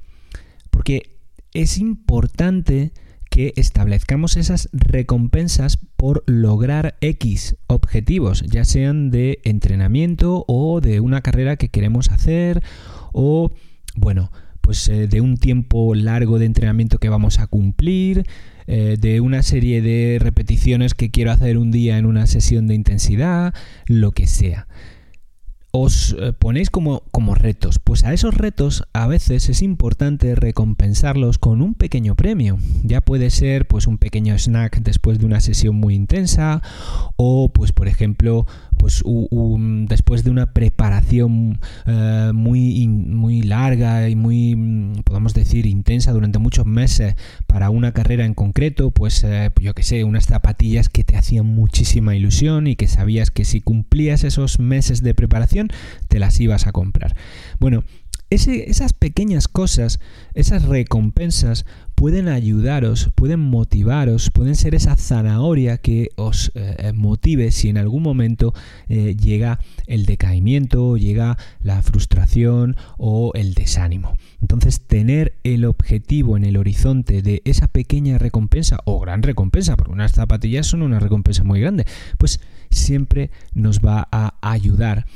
Porque es importante que establezcamos esas recompensas por lograr X objetivos, ya sean de entrenamiento o de una carrera que queremos hacer o, bueno, pues eh, de un tiempo largo de entrenamiento que vamos a cumplir, eh, de una serie de repeticiones que quiero hacer un día en una sesión de intensidad, lo que sea os eh, ponéis como, como retos. Pues a esos retos a veces es importante recompensarlos con un pequeño premio. Ya puede ser pues un pequeño snack después de una sesión muy intensa o pues por ejemplo pues después de una preparación eh, muy, muy larga y muy, podemos decir, intensa durante muchos meses para una carrera en concreto, pues eh, yo que sé, unas zapatillas que te hacían muchísima ilusión y que sabías que si cumplías esos meses de preparación te las ibas a comprar. Bueno, esas pequeñas cosas, esas recompensas, pueden ayudaros, pueden motivaros, pueden ser esa zanahoria que os eh, motive si en algún momento eh, llega el decaimiento, llega la frustración o el desánimo. Entonces, tener el objetivo en el horizonte de esa pequeña recompensa o gran recompensa, porque unas zapatillas son una recompensa muy grande, pues siempre nos va a ayudar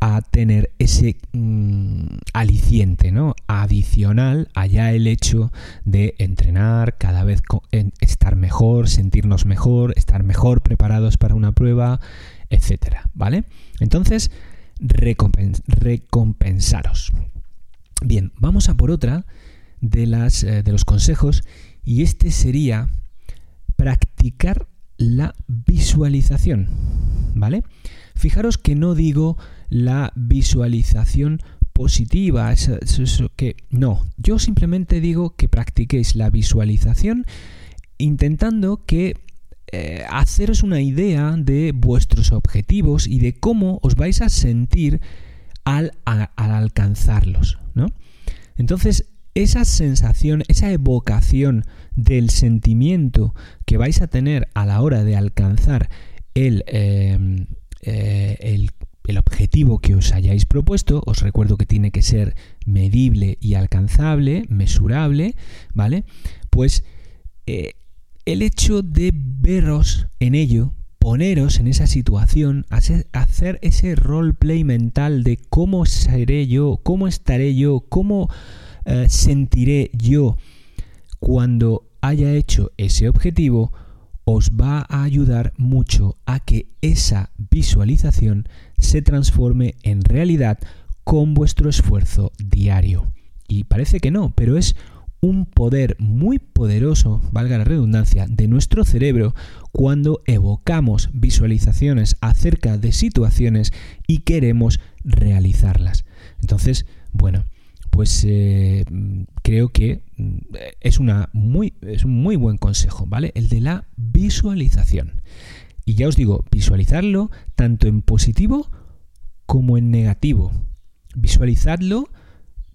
a tener ese mm, aliciente, ¿no? Adicional allá el hecho de entrenar, cada vez estar mejor, sentirnos mejor, estar mejor preparados para una prueba, etcétera, ¿vale? Entonces, recompensaros. Bien, vamos a por otra de, las, eh, de los consejos y este sería practicar la visualización, ¿vale? Fijaros que no digo la visualización positiva, eso, que no, yo simplemente digo que practiquéis la visualización intentando que eh, haceros una idea de vuestros objetivos y de cómo os vais a sentir al, al alcanzarlos, ¿no? Entonces, esa sensación, esa evocación del sentimiento que vais a tener a la hora de alcanzar el, eh, eh, el, objetivo que os hayáis propuesto, os recuerdo que tiene que ser medible y alcanzable, mesurable, ¿vale? Pues eh, el hecho de veros en ello poneros en esa situación, hacer ese roleplay mental de cómo seré yo, cómo estaré yo, cómo eh, sentiré yo cuando haya hecho ese objetivo, os va a ayudar mucho a que esa visualización se transforme en realidad con vuestro esfuerzo diario. Y parece que no, pero es un poder muy poderoso, valga la redundancia, de nuestro cerebro cuando evocamos visualizaciones acerca de situaciones y queremos realizarlas. Entonces, bueno, pues eh, creo que mm, es, una muy, es un muy buen consejo, ¿vale? El de la visualización. Y ya os digo, visualizarlo tanto en positivo como en negativo. Visualizadlo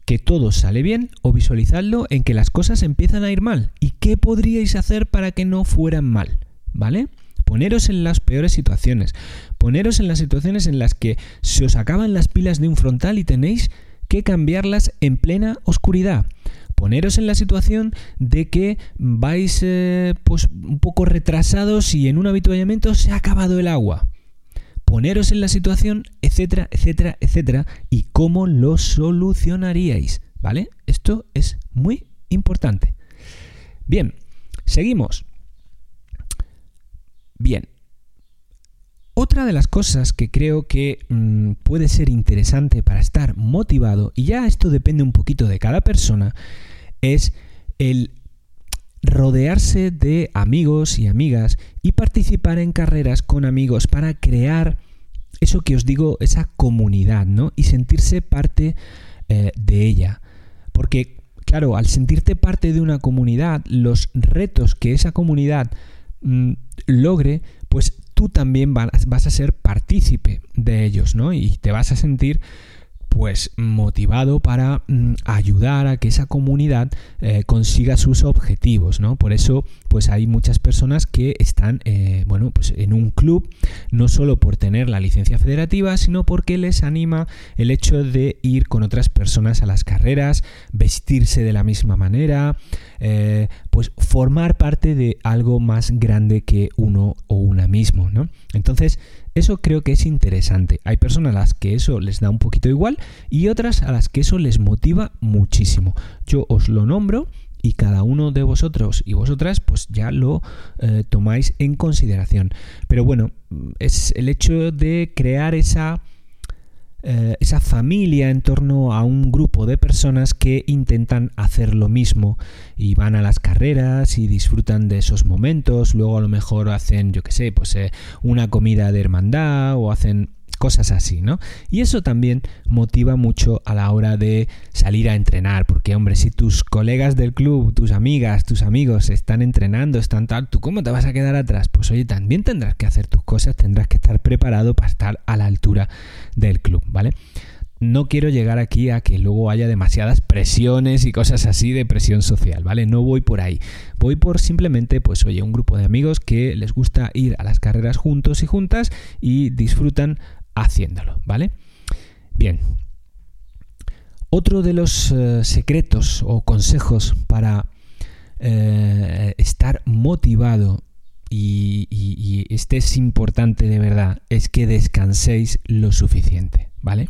que todo sale bien o visualizadlo en que las cosas empiezan a ir mal. ¿Y qué podríais hacer para que no fueran mal? ¿Vale? Poneros en las peores situaciones. Poneros en las situaciones en las que se os acaban las pilas de un frontal y tenéis que cambiarlas en plena oscuridad. Poneros en la situación de que vais eh, pues, un poco retrasados y en un habituallamiento se ha acabado el agua poneros en la situación, etcétera, etcétera, etcétera, y cómo lo solucionaríais, ¿vale? Esto es muy importante. Bien, seguimos. Bien. Otra de las cosas que creo que mm, puede ser interesante para estar motivado, y ya esto depende un poquito de cada persona, es el rodearse de amigos y amigas y participar en carreras con amigos para crear eso que os digo, esa comunidad, ¿no? Y sentirse parte eh, de ella. Porque, claro, al sentirte parte de una comunidad, los retos que esa comunidad mm, logre, pues tú también vas a ser partícipe de ellos, ¿no? Y te vas a sentir pues motivado para mm, ayudar a que esa comunidad eh, consiga sus objetivos, ¿no? Por eso, pues hay muchas personas que están, eh, bueno, pues en un club, no solo por tener la licencia federativa, sino porque les anima el hecho de ir con otras personas a las carreras, vestirse de la misma manera, eh, pues formar parte de algo más grande que uno o una mismo, ¿no? Entonces, eso creo que es interesante. Hay personas a las que eso les da un poquito igual y otras a las que eso les motiva muchísimo. Yo os lo nombro y cada uno de vosotros y vosotras pues ya lo eh, tomáis en consideración. Pero bueno, es el hecho de crear esa eh, esa familia en torno a un grupo de personas que intentan hacer lo mismo y van a las carreras y disfrutan de esos momentos, luego a lo mejor hacen, yo qué sé, pues eh, una comida de hermandad o hacen cosas así, ¿no? Y eso también motiva mucho a la hora de salir a entrenar, porque hombre, si tus colegas del club, tus amigas, tus amigos están entrenando, están tal, ¿tú cómo te vas a quedar atrás? Pues oye, también tendrás que hacer tus cosas, tendrás que estar preparado para estar a la altura del club, ¿vale? no quiero llegar aquí a que luego haya demasiadas presiones y cosas así de presión social, ¿vale? No voy por ahí. Voy por simplemente, pues oye, un grupo de amigos que les gusta ir a las carreras juntos y juntas y disfrutan haciéndolo, ¿vale? Bien. Otro de los eh, secretos o consejos para eh, estar motivado y, y, este es importante de verdad, es que descanséis lo suficiente, ¿vale?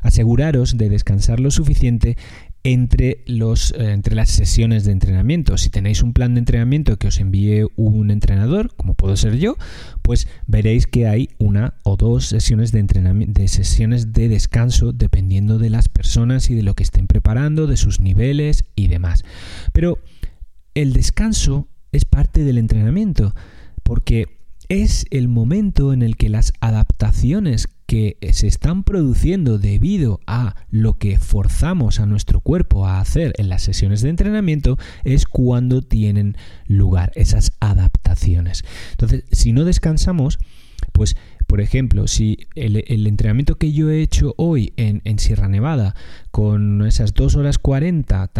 Aseguraros de descansar lo suficiente eh, entre las sesiones de entrenamiento. Si tenéis un plan de entrenamiento que os envíe un entrenador, como puedo ser yo, pues veréis que hay una o dos sesiones de sesiones de descanso, dependiendo de las personas y de lo que estén preparando, de sus niveles y demás. Pero el descanso es parte del entrenamiento, porque es el momento en el que las adaptaciones que se están produciendo debido a lo que forzamos a nuestro cuerpo a hacer en las sesiones de entrenamiento es cuando tienen lugar esas adaptaciones. Entonces, si no descansamos, pues por ejemplo, si el, entrenamiento que yo he hecho hoy en, Sierra Nevada con esas 2 horas 40,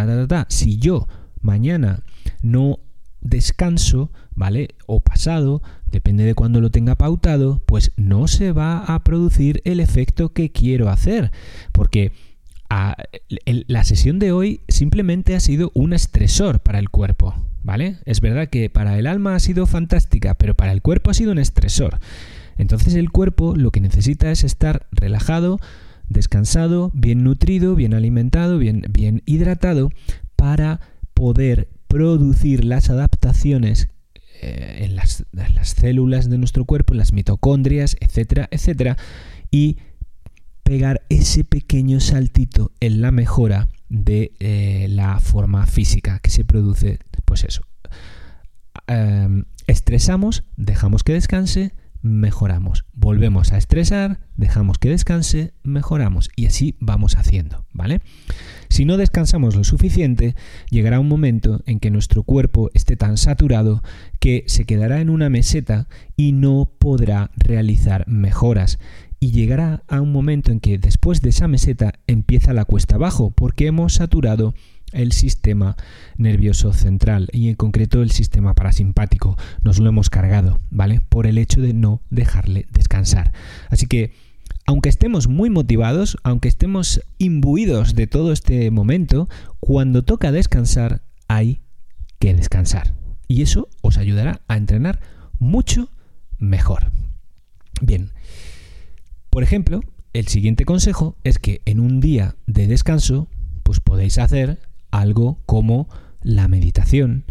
si yo mañana no descanso, ¿vale? O pasado, depende de cuándo lo tenga pautado, pues no se va a producir el efecto que quiero hacer. Porque la sesión de hoy simplemente ha sido un estresor para el cuerpo, ¿vale? Es verdad que para el alma ha sido fantástica, pero para el cuerpo ha sido un estresor. Entonces el cuerpo lo que necesita es estar relajado, descansado, bien nutrido, bien alimentado, bien, bien hidratado, para poder producir las adaptaciones eh, en, las, células de nuestro cuerpo, en las mitocondrias, etcétera, etcétera, y pegar ese pequeño saltito en la mejora de eh, la forma física que se produce, pues eso. Estresamos, dejamos que descanse, mejoramos. Volvemos a estresar, dejamos que descanse, mejoramos. Y así vamos haciendo, ¿vale? Si no descansamos lo suficiente, llegará un momento en que nuestro cuerpo esté tan saturado que se quedará en una meseta y no podrá realizar mejoras. Y llegará a un momento en que después de esa meseta empieza la cuesta abajo, porque hemos saturado el sistema nervioso central y en concreto el sistema parasimpático. Nos lo hemos cargado, ¿vale? Por el hecho de no dejarle descansar. Así que, aunque estemos muy motivados, aunque estemos imbuidos de todo este momento, cuando toca descansar, hay que descansar. Y eso os ayudará a entrenar mucho mejor. Bien. Por ejemplo, el siguiente consejo es que en un día de descanso, pues podéis hacer algo como la meditación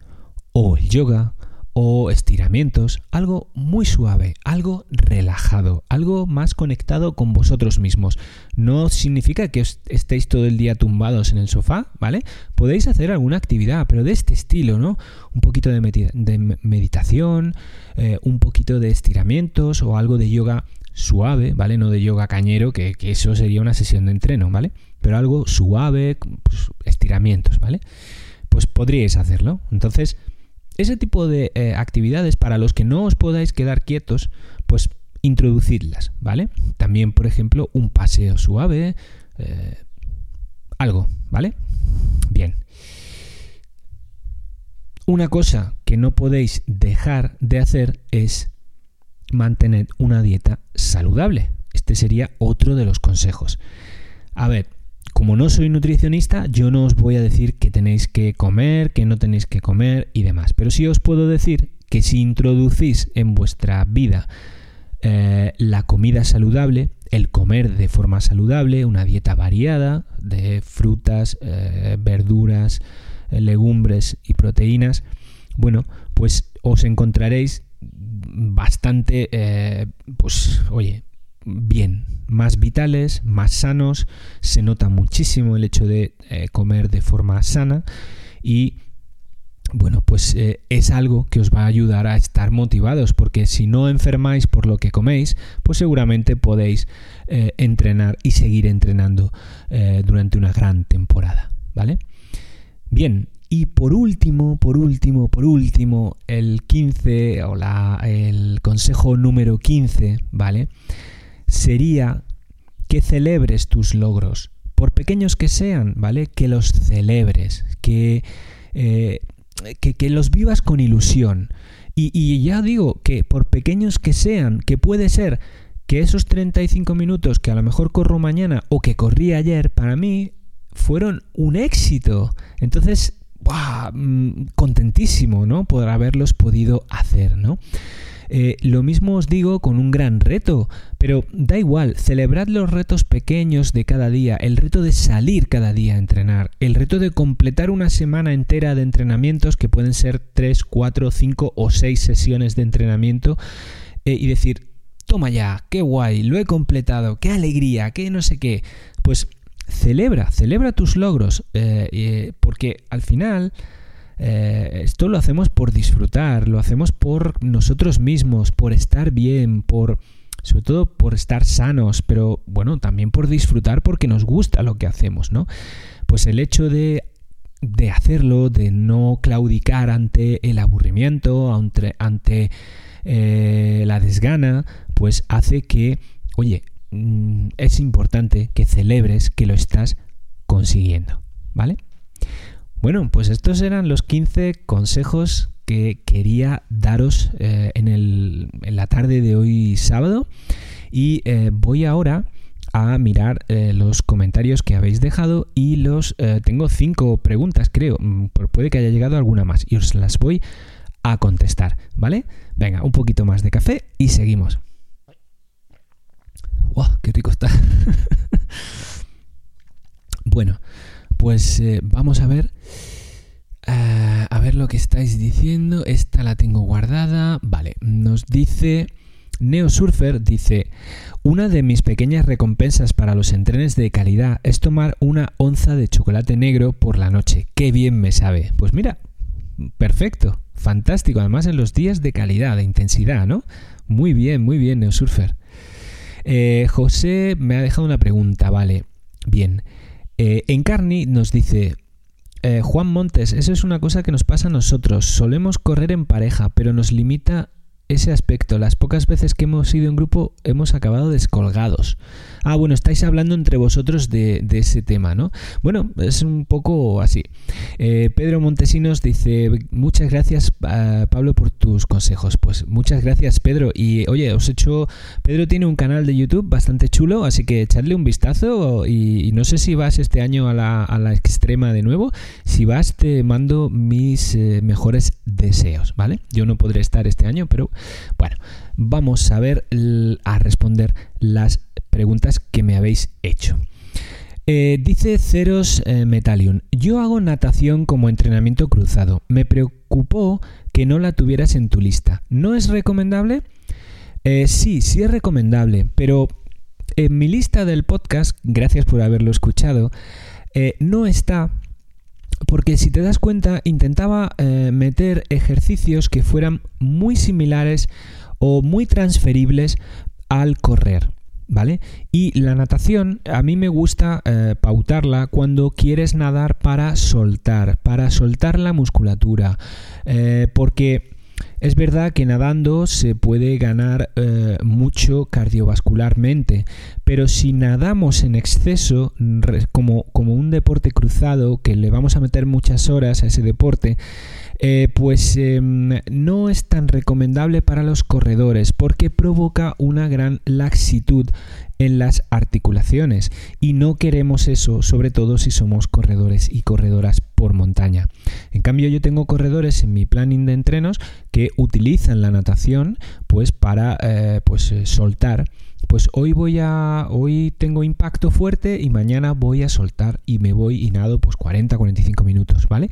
o el yoga o estiramientos, algo muy suave, algo relajado, algo más conectado con vosotros mismos. No significa que estéis todo el día tumbados en el sofá, ¿vale? Podéis hacer alguna actividad, pero de este estilo, ¿no? Un poquito de, meditación, eh, un poquito de estiramientos o algo de yoga suave, ¿vale? No de yoga cañero, que, eso sería una sesión de entreno, ¿vale? Pero algo suave, pues, estiramientos, ¿vale? Pues podríais hacerlo. Entonces, ese tipo de eh, actividades para los que no os podáis quedar quietos, pues introducidlas, ¿vale? También, por ejemplo, un paseo suave, eh, algo, ¿vale? Bien. Una cosa que no podéis dejar de hacer es mantener una dieta saludable. Este sería otro de los consejos. A ver, como no soy nutricionista, yo no os voy a decir que tenéis que comer, que no tenéis que comer y demás. Pero sí os puedo decir que si introducís en vuestra vida eh, la comida saludable, el comer de forma saludable, una dieta variada de frutas, eh, verduras, eh, legumbres y proteínas, bueno, pues os encontraréis bastante, pues oye, bien, más vitales, más sanos, se nota muchísimo el hecho de eh, comer de forma sana y bueno, pues eh, es algo que os va a ayudar a estar motivados, porque si no enfermáis por lo que coméis, pues seguramente podéis entrenar y seguir entrenando durante una gran temporada, ¿vale? Bien, y por último, por último, por último, el 15 o la, el consejo número 15, ¿vale? Sería que celebres tus logros, por pequeños que sean, ¿vale? Que los celebres, que, eh, que, los vivas con ilusión. Y, ya digo que por pequeños que sean, que puede ser que esos 35 minutos que a lo mejor corro mañana o que corrí ayer, para mí fueron un éxito. Entonces, Mm, contentísimo, ¿no? Por haberlos podido hacer, ¿no? Eh, lo mismo os digo con un gran reto, pero da igual, celebrad los retos pequeños de cada día, el reto de salir cada día a entrenar, el reto de completar una semana entera de entrenamientos que pueden ser 3, 4, 5 o 6 sesiones de entrenamiento eh, y decir, toma ya, qué guay, lo he completado, qué alegría, qué no sé qué. Pues celebra, celebra tus logros, eh, porque al final eh, esto lo hacemos por disfrutar, lo hacemos por nosotros mismos, por estar bien, por sobre todo por estar sanos, pero bueno, también por disfrutar porque nos gusta lo que hacemos, ¿no? Pues el hecho de, de hacerlo, de no claudicar ante el aburrimiento, ante, eh, la desgana, pues hace que, oye, Mm, es importante que celebres que lo estás consiguiendo, ¿vale? Bueno, pues estos eran los 15 consejos que quería daros eh, en, la tarde de hoy sábado y eh, voy ahora a mirar eh, los comentarios que habéis dejado y los tengo cinco preguntas, creo. Mm, puede que haya llegado alguna más y os las voy a contestar, ¿vale? Venga, un poquito más de café y seguimos. ¡Wow! ¡Qué rico está! bueno, pues eh, vamos a ver. a ver lo que estáis diciendo. Esta la tengo guardada. Vale, nos dice. Neosurfer dice, una de mis pequeñas recompensas para los entrenes de calidad es tomar una onza de chocolate negro por la noche. ¡Qué bien me sabe! Pues mira, perfecto, fantástico, además en los días de calidad, de intensidad, ¿no? Muy bien, muy bien, Neosurfer. Eh, José me ha dejado una pregunta, vale. Bien. Eh, Encarni nos dice, eh, Juan Montes, eso es una cosa que nos pasa a nosotros. Solemos correr en pareja, pero nos limita ese aspecto. Las pocas veces que hemos ido en grupo hemos acabado descolgados. Ah, bueno, estáis hablando entre vosotros de, ese tema, ¿no? Bueno, es un poco así. Eh, Pedro Montesinos dice, muchas gracias Pablo por tus consejos. Pues muchas gracias Pedro. Y oye, os he hecho... Pedro tiene un canal de YouTube bastante chulo, así que echadle un vistazo y, no sé si vas este año a la, extrema de nuevo. Si vas, te mando mis eh, mejores deseos, ¿vale? Yo no podré estar este año, pero bueno, vamos a ver a responder las preguntas que me habéis hecho. Eh, dice Ceros eh, yo hago natación como entrenamiento cruzado. Me preocupó que no la tuvieras en tu lista. ¿No es recomendable? Eh, sí, sí es recomendable, pero en mi lista del podcast, gracias por haberlo escuchado, no está porque si te das cuenta intentaba meter ejercicios que fueran muy similares o muy transferibles al correr. ¿Vale? Y la natación, a mí me gusta eh, pautarla cuando quieres nadar para soltar, para soltar la musculatura, eh, porque es verdad que nadando se puede ganar eh, mucho cardiovascularmente, pero si nadamos en exceso, como, como un deporte cruzado, que le vamos a meter muchas horas a ese deporte, eh, pues em, no es tan recomendable para los corredores porque provoca una gran laxitud en las articulaciones y no queremos eso, sobre todo si somos corredores y corredoras por montaña. En cambio, yo tengo corredores en mi planning de entrenos que utilizan la natación pues para eh, pues eh, soltar pues hoy voy a hoy tengo impacto fuerte y mañana voy a soltar y me voy y nado pues 40 45 minutos, ¿vale?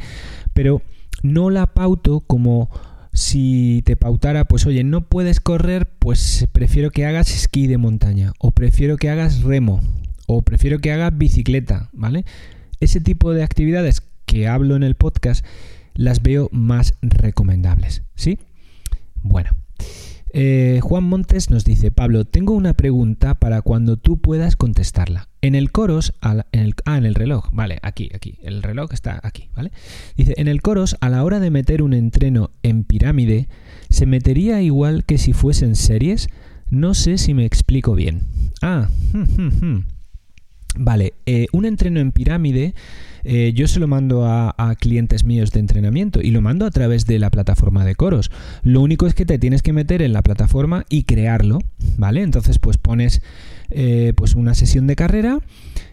Pero no la pauto como si te pautara, pues oye, no puedes correr, pues prefiero que hagas esquí de montaña, o prefiero que hagas remo, o prefiero que hagas bicicleta, ¿vale? Ese tipo de actividades que hablo en el podcast las veo más recomendables, ¿sí? Bueno, eh, Juan Montes nos dice, Pablo, tengo una pregunta para cuando tú puedas contestarla. En el coros, en el, ah, en el reloj, vale, aquí, aquí, el reloj está aquí, ¿vale? Dice, en el coros, a la hora de meter un entreno en pirámide, ¿se metería igual que si fuesen series? No sé si me explico bien. Ah, vale, eh, un entreno en pirámide eh, yo se lo mando a, clientes míos de entrenamiento y lo mando a través de la plataforma de coros. Lo único es que te tienes que meter en la plataforma y crearlo, ¿vale? Entonces pues pones eh, pues una sesión de carrera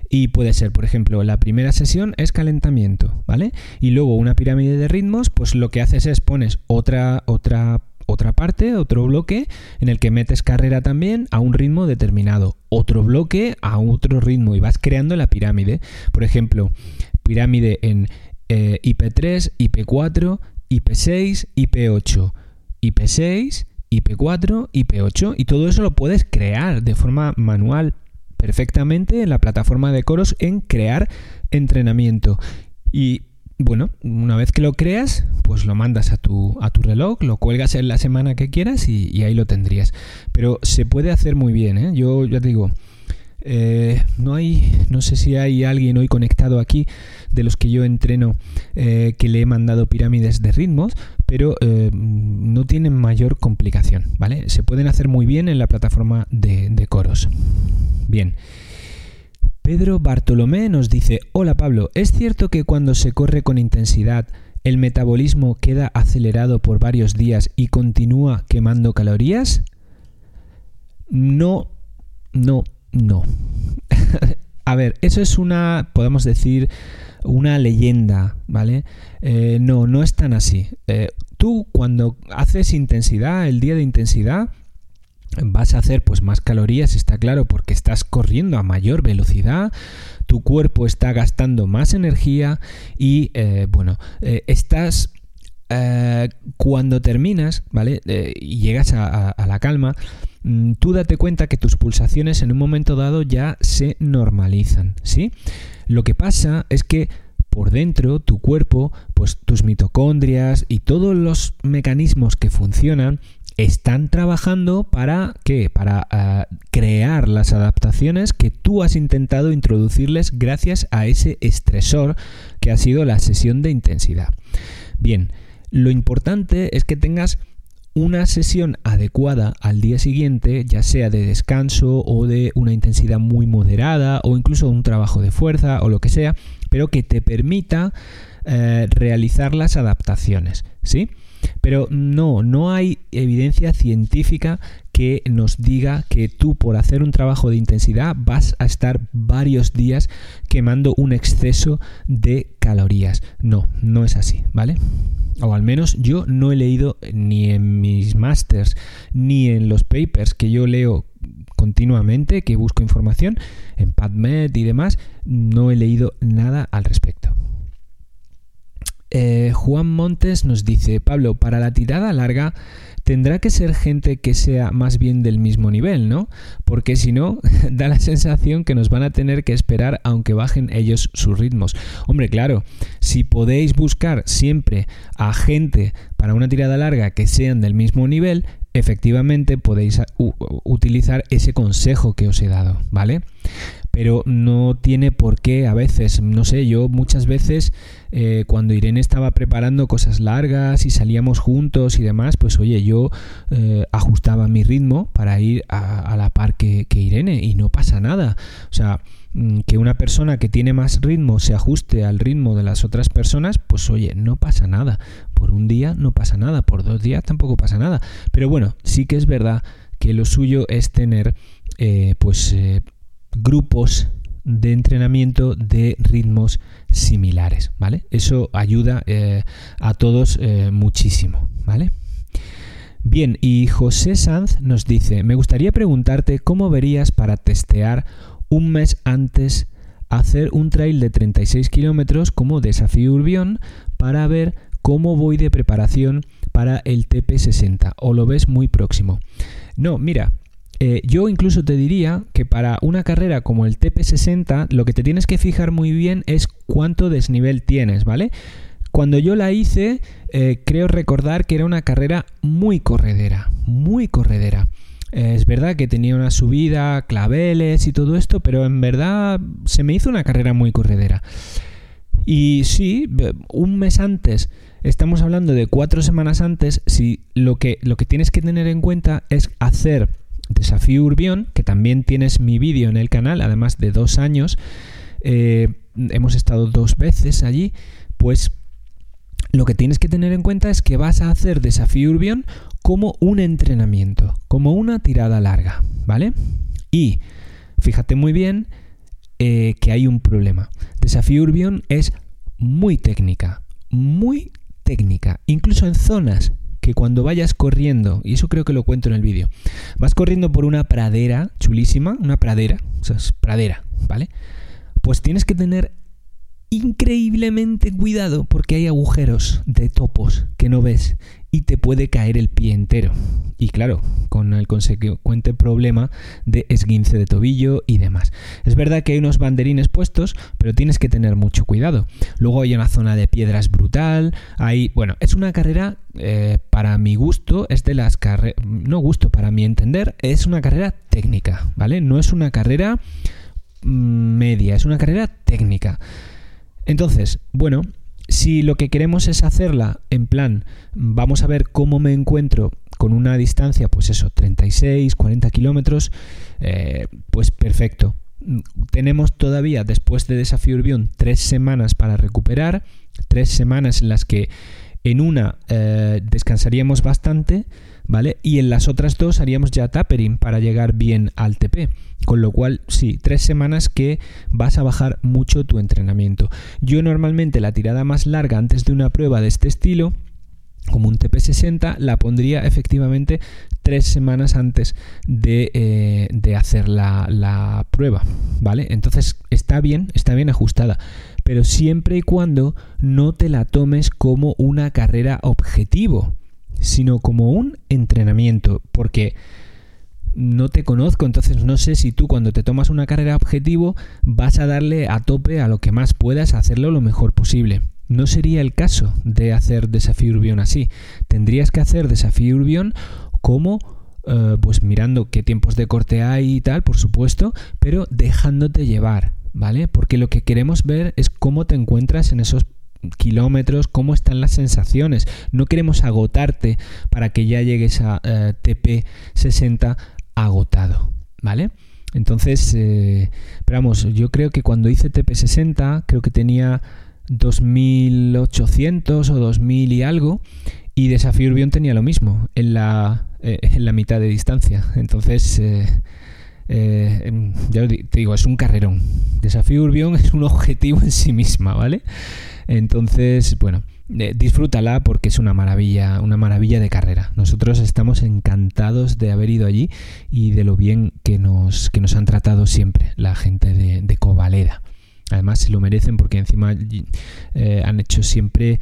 y puede ser, por ejemplo, la primera sesión es calentamiento, ¿vale? Y luego una pirámide de ritmos, pues lo que haces es pones otra otra otra parte, otro bloque en el que metes carrera también a un ritmo determinado, otro bloque a otro ritmo y vas creando la pirámide. Por ejemplo, pirámide en eh, IP3, IP4, IP6, IP8, IP6, IP4, IP8 y todo eso lo puedes crear de forma manual perfectamente en la plataforma de coros en crear entrenamiento. Y bueno, una vez que lo creas, pues lo mandas a tu, a tu reloj, lo cuelgas en la semana que quieras y, ahí lo tendrías. Pero se puede hacer muy bien, ¿eh? Yo ya te digo, eh, no hay, no sé si hay alguien hoy conectado aquí de los que yo entreno eh, que le he mandado pirámides de ritmos, pero eh, no tienen mayor complicación, ¿vale? Se pueden hacer muy bien en la plataforma de, de coros. Bien. Pedro Bartolomé nos dice, hola Pablo, ¿es cierto que cuando se corre con intensidad el metabolismo queda acelerado por varios días y continúa quemando calorías? No, no, no. A ver, eso es una, podemos decir, una leyenda, ¿vale? Eh, no, no es tan así. Eh, tú cuando haces intensidad, el día de intensidad, vas a hacer pues más calorías, está claro, porque estás corriendo a mayor velocidad, tu cuerpo está gastando más energía y eh, bueno, estás cuando terminas, ¿vale? y llegas a, la calma, mm, tú date cuenta que tus pulsaciones en un momento dado ya se normalizan, ¿sí? Lo que pasa es que por dentro tu cuerpo, pues tus mitocondrias y todos los mecanismos que funcionan están trabajando para qué? Para ah, crear las adaptaciones que tú has intentado introducirles gracias a ese estresor que ha sido la sesión de intensidad. Bien, lo importante es que tengas una sesión adecuada al día siguiente, ya sea de descanso o de una intensidad muy moderada o incluso un trabajo de fuerza o lo que sea, pero que te permita eh, realizar las adaptaciones, ¿sí? Pero no, no hay evidencia científica que nos diga que tú por hacer un trabajo de intensidad vas a estar varios días quemando un exceso de calorías. No, no es así, ¿vale? o al menos yo no he leído ni en mis masters ni en los papers que yo leo continuamente, que busco información en PubMed y demás, no he leído nada al respecto. Eh, Juan Montes nos dice, Pablo, para la tirada larga tendrá que ser gente que sea más bien del mismo nivel, ¿no? Porque si no, da la sensación que nos van a tener que esperar aunque bajen ellos sus ritmos. Hombre, claro, si podéis buscar siempre a gente para una tirada larga que sean del mismo nivel, efectivamente podéis utilizar ese consejo que os he dado, ¿vale? Pero no tiene por qué a veces, no sé, yo muchas veces eh, cuando Irene estaba preparando cosas largas y salíamos juntos y demás, pues oye, yo eh, ajustaba mi ritmo para ir a, la par que, Irene y no pasa nada. O sea, mm, que una persona que tiene más ritmo se ajuste al ritmo de las otras personas, pues oye, no pasa nada. Por un día no pasa nada, por dos días tampoco pasa nada. Pero bueno, sí que es verdad que lo suyo es tener eh, pues grupos de entrenamiento de ritmos similares, ¿vale? Eso ayuda eh, a todos eh, muchísimo, ¿vale? Bien, y José Sanz nos dice, me gustaría preguntarte cómo verías para testear un mes antes hacer un trail de 36 kilómetros como desafío Urbión para ver cómo voy de preparación para el TP60 o lo ves muy próximo. No, mira, eh, yo incluso te diría que para una carrera como el TP60 lo que te tienes que fijar muy bien es cuánto desnivel tienes, ¿vale? Cuando yo la hice, eh, creo recordar que era una carrera muy corredera, muy corredera. Eh, es verdad que tenía una subida, claveles y todo esto, pero en verdad se me hizo una carrera muy corredera. Y sí, un mes antes, estamos hablando de cuatro semanas antes, si lo que, lo que tienes que tener en cuenta es hacer Desafío Urbión, que también tienes mi vídeo en el canal, además de dos años. Eh, hemos estado dos veces allí, pues lo que tienes que tener en cuenta es que vas a hacer Desafío Urbión como un entrenamiento, como una tirada larga, ¿vale? Y fíjate muy bien eh, que hay un problema. Desafío Urbión es muy técnica, muy técnica, incluso en zonas que cuando vayas corriendo, y eso creo que lo cuento en el vídeo, vas corriendo por una pradera chulísima, una pradera, o sea, es pradera, ¿vale? Pues tienes que tener increíblemente cuidado porque hay agujeros de topos que no ves y te puede caer el pie entero. Y claro, con el consecuente problema de esguince de tobillo y demás. Es verdad que hay unos banderines puestos, pero tienes que tener mucho cuidado. Luego hay una zona de piedras brutal. Hay, bueno, es una carrera, eh, para mi gusto, es de las carreras, no gusto, para mi entender, es una carrera técnica, ¿vale? No es una carrera mm, media, es una carrera técnica. Entonces, bueno, si lo que queremos es hacerla en plan, vamos a ver cómo me encuentro con una distancia, pues eso, 36, 40 kilómetros, eh, pues perfecto. Tenemos todavía, después de Desafío Urbión, tres semanas para recuperar, tres semanas en las que En una eh, descansaríamos bastante, ¿vale? Y en las otras dos haríamos ya tapering para llegar bien al TP. Con lo cual, sí, tres semanas que vas a bajar mucho tu entrenamiento. Yo normalmente la tirada más larga antes de una prueba de este estilo como un TP60, la pondría efectivamente tres semanas antes de, eh, hacer la, la, prueba, ¿vale? Entonces está bien, está bien ajustada, pero siempre y cuando no te la tomes como una carrera objetivo, sino como un entrenamiento, porque no te conozco, entonces no sé si tú cuando te tomas una carrera objetivo vas a darle a tope a lo que más puedas, hacerlo lo mejor posible. No sería el caso de hacer desafío Urbión así. Tendrías que hacer desafío Urbión como eh, pues mirando qué tiempos de corte hay y tal, por supuesto, pero dejándote llevar, ¿vale? Porque lo que queremos ver es cómo te encuentras en esos kilómetros, cómo están las sensaciones. No queremos agotarte para que ya llegues a eh, TP 60 agotado, ¿vale? Entonces, eh, pero vamos, yo creo que cuando hice TP 60, creo que tenía 2800 o 2000 y algo. Y Desafío Urbión tenía lo mismo, en la, eh, en la mitad de distancia. Entonces, eh, eh, em, ya te digo, es un carrerón. Desafío Urbión es un objetivo en sí misma, ¿vale? Entonces, bueno, disfrútala porque es una maravilla, una maravilla de carrera. Nosotros estamos encantados de haber ido allí y de lo bien que nos, que nos han tratado siempre la gente de, de Covaleda. Además se lo merecen porque encima eh, han hecho siempre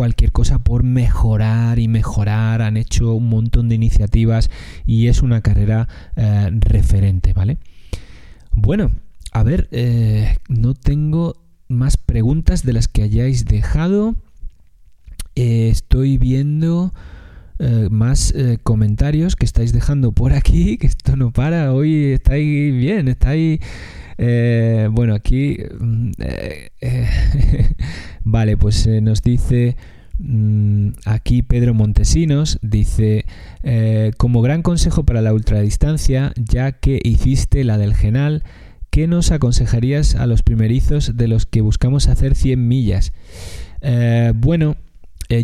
cualquier cosa por mejorar y mejorar, han hecho un montón de iniciativas y es una carrera eh, referente, ¿vale? Bueno, a ver, eh, no tengo más preguntas de las que hayáis dejado. estoy viendo más comentarios que estáis dejando por aquí, que esto no para, hoy estáis bien, estáis eh, bueno, aquí... Mm, eh, eh, vale, pues nos dice... Mm, aquí Pedro Montesinos dice, como gran consejo para la ultradistancia, ya que hiciste la del Genal, ¿qué nos aconsejarías a los primerizos de los que buscamos hacer 100 millas? bueno,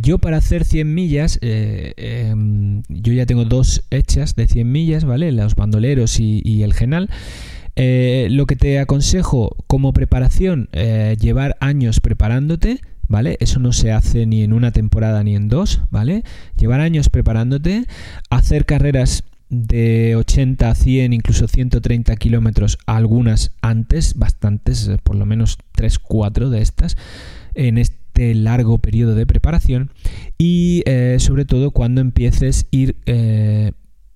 yo para hacer 100 millas, em, yo ya tengo dos hechas de 100 millas, ¿vale? Los bandoleros y, y el Genal. Eh, lo que te aconsejo como preparación, eh, llevar años preparándote, ¿vale? Eso no se hace ni en una temporada ni en dos, ¿vale? Llevar años preparándote, hacer carreras de 80 a 100, incluso 130 kilómetros, algunas antes, bastantes, eh, por lo menos 3, 4 de estas, en este largo periodo de preparación y sobre todo cuando empieces ir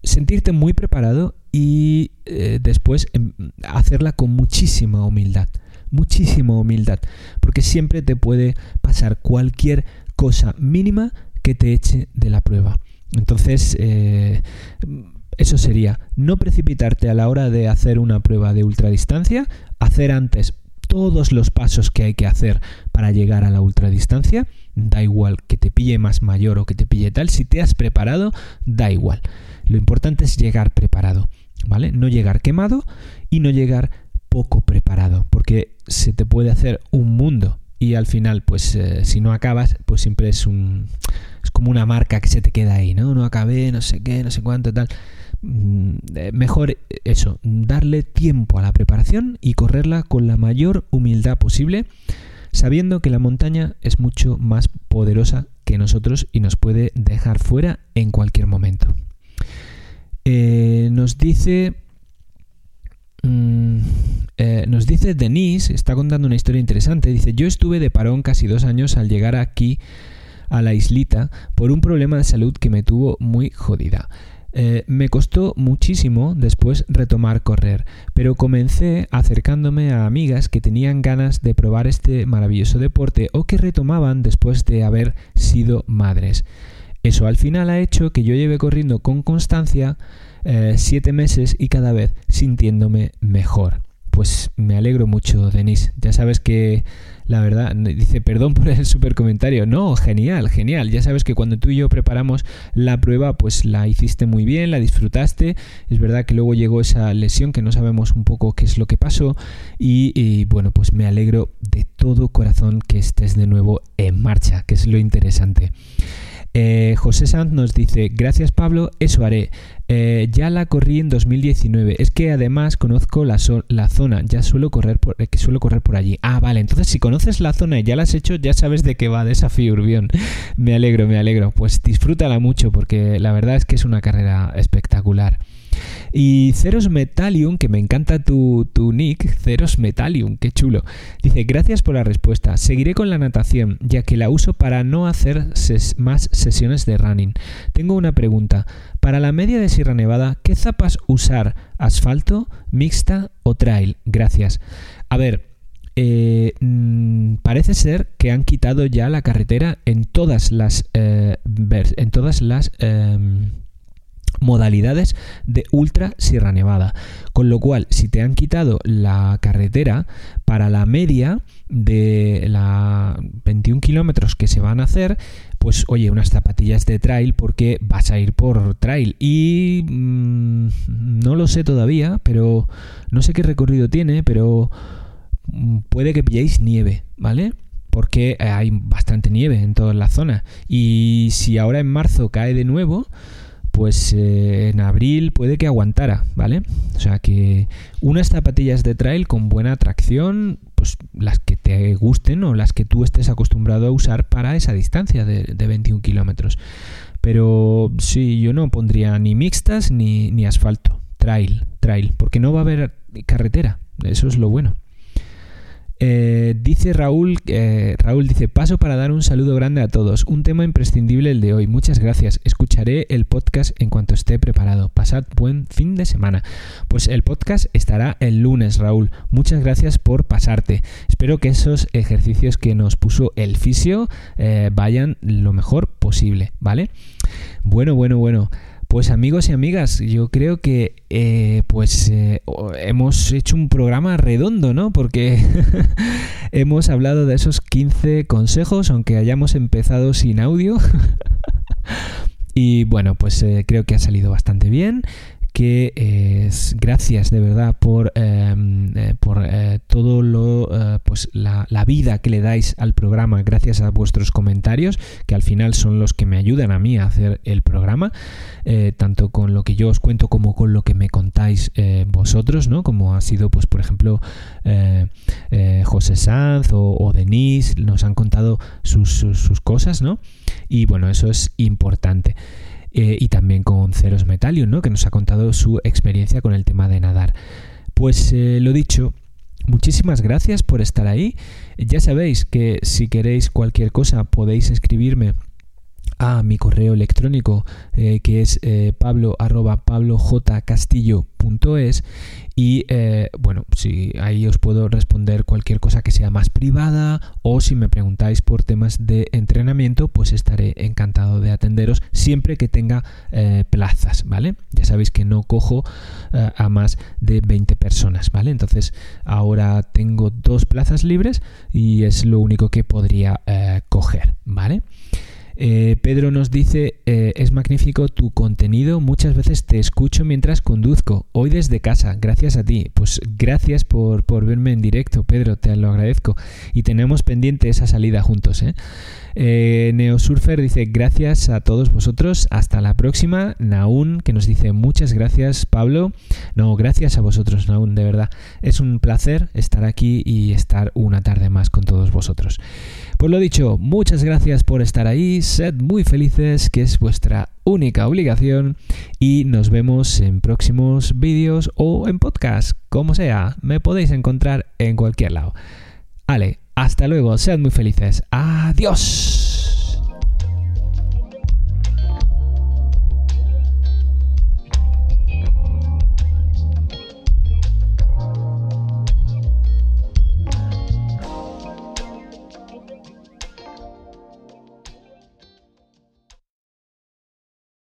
sentirte muy preparado y eh, después em, hacerla con muchísima humildad, muchísima humildad, porque siempre te puede pasar cualquier cosa mínima que te eche de la prueba. Entonces, eh, eso sería no precipitarte a la hora de hacer una prueba de ultradistancia, hacer antes todos los pasos que hay que hacer para llegar a la ultradistancia, da igual que te pille más mayor o que te pille tal, si te has preparado, da igual. Lo importante es llegar preparado, ¿vale? No llegar quemado y no llegar poco preparado, porque se te puede hacer un mundo y al final, pues eh, si no acabas, pues siempre es un es como una marca que se te queda ahí, ¿no? No acabé, no sé qué, no sé cuánto, tal. Mm, eh, mejor eso, darle tiempo a la preparación y correrla con la mayor humildad posible, sabiendo que la montaña es mucho más poderosa que nosotros y nos puede dejar fuera en cualquier momento. Eh, nos dice. Mm, eh, nos dice Denise, está contando una historia interesante. Dice: Yo estuve de parón casi dos años al llegar aquí a la islita por un problema de salud que me tuvo muy jodida. Eh, me costó muchísimo después retomar correr, pero comencé acercándome a amigas que tenían ganas de probar este maravilloso deporte o que retomaban después de haber sido madres. Eso al final ha hecho que yo lleve corriendo con constancia eh, siete meses y cada vez sintiéndome mejor. Pues me alegro mucho, Denise. Ya sabes que la verdad, dice, perdón por el super comentario. No, genial, genial. Ya sabes que cuando tú y yo preparamos la prueba, pues la hiciste muy bien, la disfrutaste. Es verdad que luego llegó esa lesión que no sabemos un poco qué es lo que pasó. Y, bueno, pues me alegro de todo corazón que estés de nuevo en marcha, que es lo interesante. Eh, José Sanz nos dice, gracias Pablo, eso haré. Eh, ya la corrí en 2019. Es que además conozco la, zona, ya suelo correr, por, eh, que suelo correr por allí. Ah, vale, entonces si conoces la zona y ya la has hecho, ya sabes de qué va Desafío Urbión. me alegro, me alegro. Pues disfrútala mucho porque la verdad es que es una carrera espectacular. Y Ceros Metallium, que me encanta tu, tu nick, Ceros Metallium, qué chulo. Dice, gracias por la respuesta. Seguiré con la natación, ya que la uso para no hacer más sesiones de running. Tengo una pregunta. Para la media de Sierra Nevada, ¿qué zapas usar? ¿Asfalto, mixta o trail? Gracias. A ver, eh, mm, parece ser que han quitado ya la carretera en todas las eh, en todas las em, modalidades de Ultra Sierra Nevada. Con lo cual, si te han quitado la carretera para la media de la 21 kilómetros que se van a hacer, pues oye, unas zapatillas de trail porque vas a ir por trail. Y mm, no lo sé todavía, pero no sé qué recorrido tiene, pero mm, puede que pilléis nieve, ¿vale? Porque hay bastante nieve en toda la zona. Y si ahora en marzo cae de nuevo, pues eh, en abril puede que aguantara, ¿vale? O sea que unas zapatillas de trail con buena tracción, pues las que te gusten o las que tú estés acostumbrado a usar para esa distancia de, 21 kilómetros. Pero sí, yo no pondría ni mixtas ni, ni asfalto, trail, trail, porque no va a haber carretera, eso es lo bueno. Eh, dice Raúl, eh, Raúl dice, paso para dar un saludo grande a todos. Un tema imprescindible el de hoy. Muchas gracias. Escucharé el podcast en cuanto esté preparado. Pasad buen fin de semana. Pues el podcast estará el lunes, Raúl. Muchas gracias por pasarte. Espero que esos ejercicios que nos puso el fisio eh, vayan lo mejor posible, ¿vale? Bueno, bueno, bueno. Pues amigos y amigas, yo creo que eh, pues eh, hemos hecho un programa redondo, ¿no? Porque hemos hablado de esos 15 consejos, aunque hayamos empezado sin audio. y bueno, pues eh, creo que ha salido bastante bien que gracias de verdad por, em, por pues la, vida que le dais al programa gracias a vuestros comentarios que al final son los que me ayudan a mí a hacer el programa tanto con lo que yo os cuento como con lo que me contáis vosotros no como ha sido pues por ejemplo José Sanz o, o, Denise nos han contado sus, sus cosas no y bueno eso es importante eh, y también con Ceros Metalium, ¿no? que nos ha contado su experiencia con el tema de nadar. Pues eh, lo dicho, muchísimas gracias por estar ahí. Ya sabéis que si queréis cualquier cosa podéis escribirme a mi correo electrónico eh, que es eh, pablo y eh, bueno, si ahí os puedo responder cualquier cosa que sea más privada o si me preguntáis por temas de entrenamiento, pues estaré encantado de atenderos siempre que tenga plazas, ¿vale? Ya sabéis que no cojo a más de 20 personas, ¿vale? Entonces ahora tengo dos plazas libres y es lo único que podría coger, ¿vale? Eh, Pedro nos dice, eh, es magnífico tu contenido, muchas veces te escucho mientras conduzco, hoy desde casa, gracias a ti. Pues gracias por, por verme en directo, Pedro, te lo agradezco. Y tenemos pendiente esa salida juntos. ¿eh? Eh, Neosurfer dice, gracias a todos vosotros, hasta la próxima. Naun, que nos dice, muchas gracias, Pablo. No, gracias a vosotros, Naun, de verdad. Es un placer estar aquí y estar una tarde más con todos vosotros. Pues lo dicho, muchas gracias por estar ahí, sed muy felices, que es vuestra única obligación, y nos vemos en próximos vídeos o en podcast, como sea, me podéis encontrar en cualquier lado. Ale, hasta luego, sed muy felices, adiós.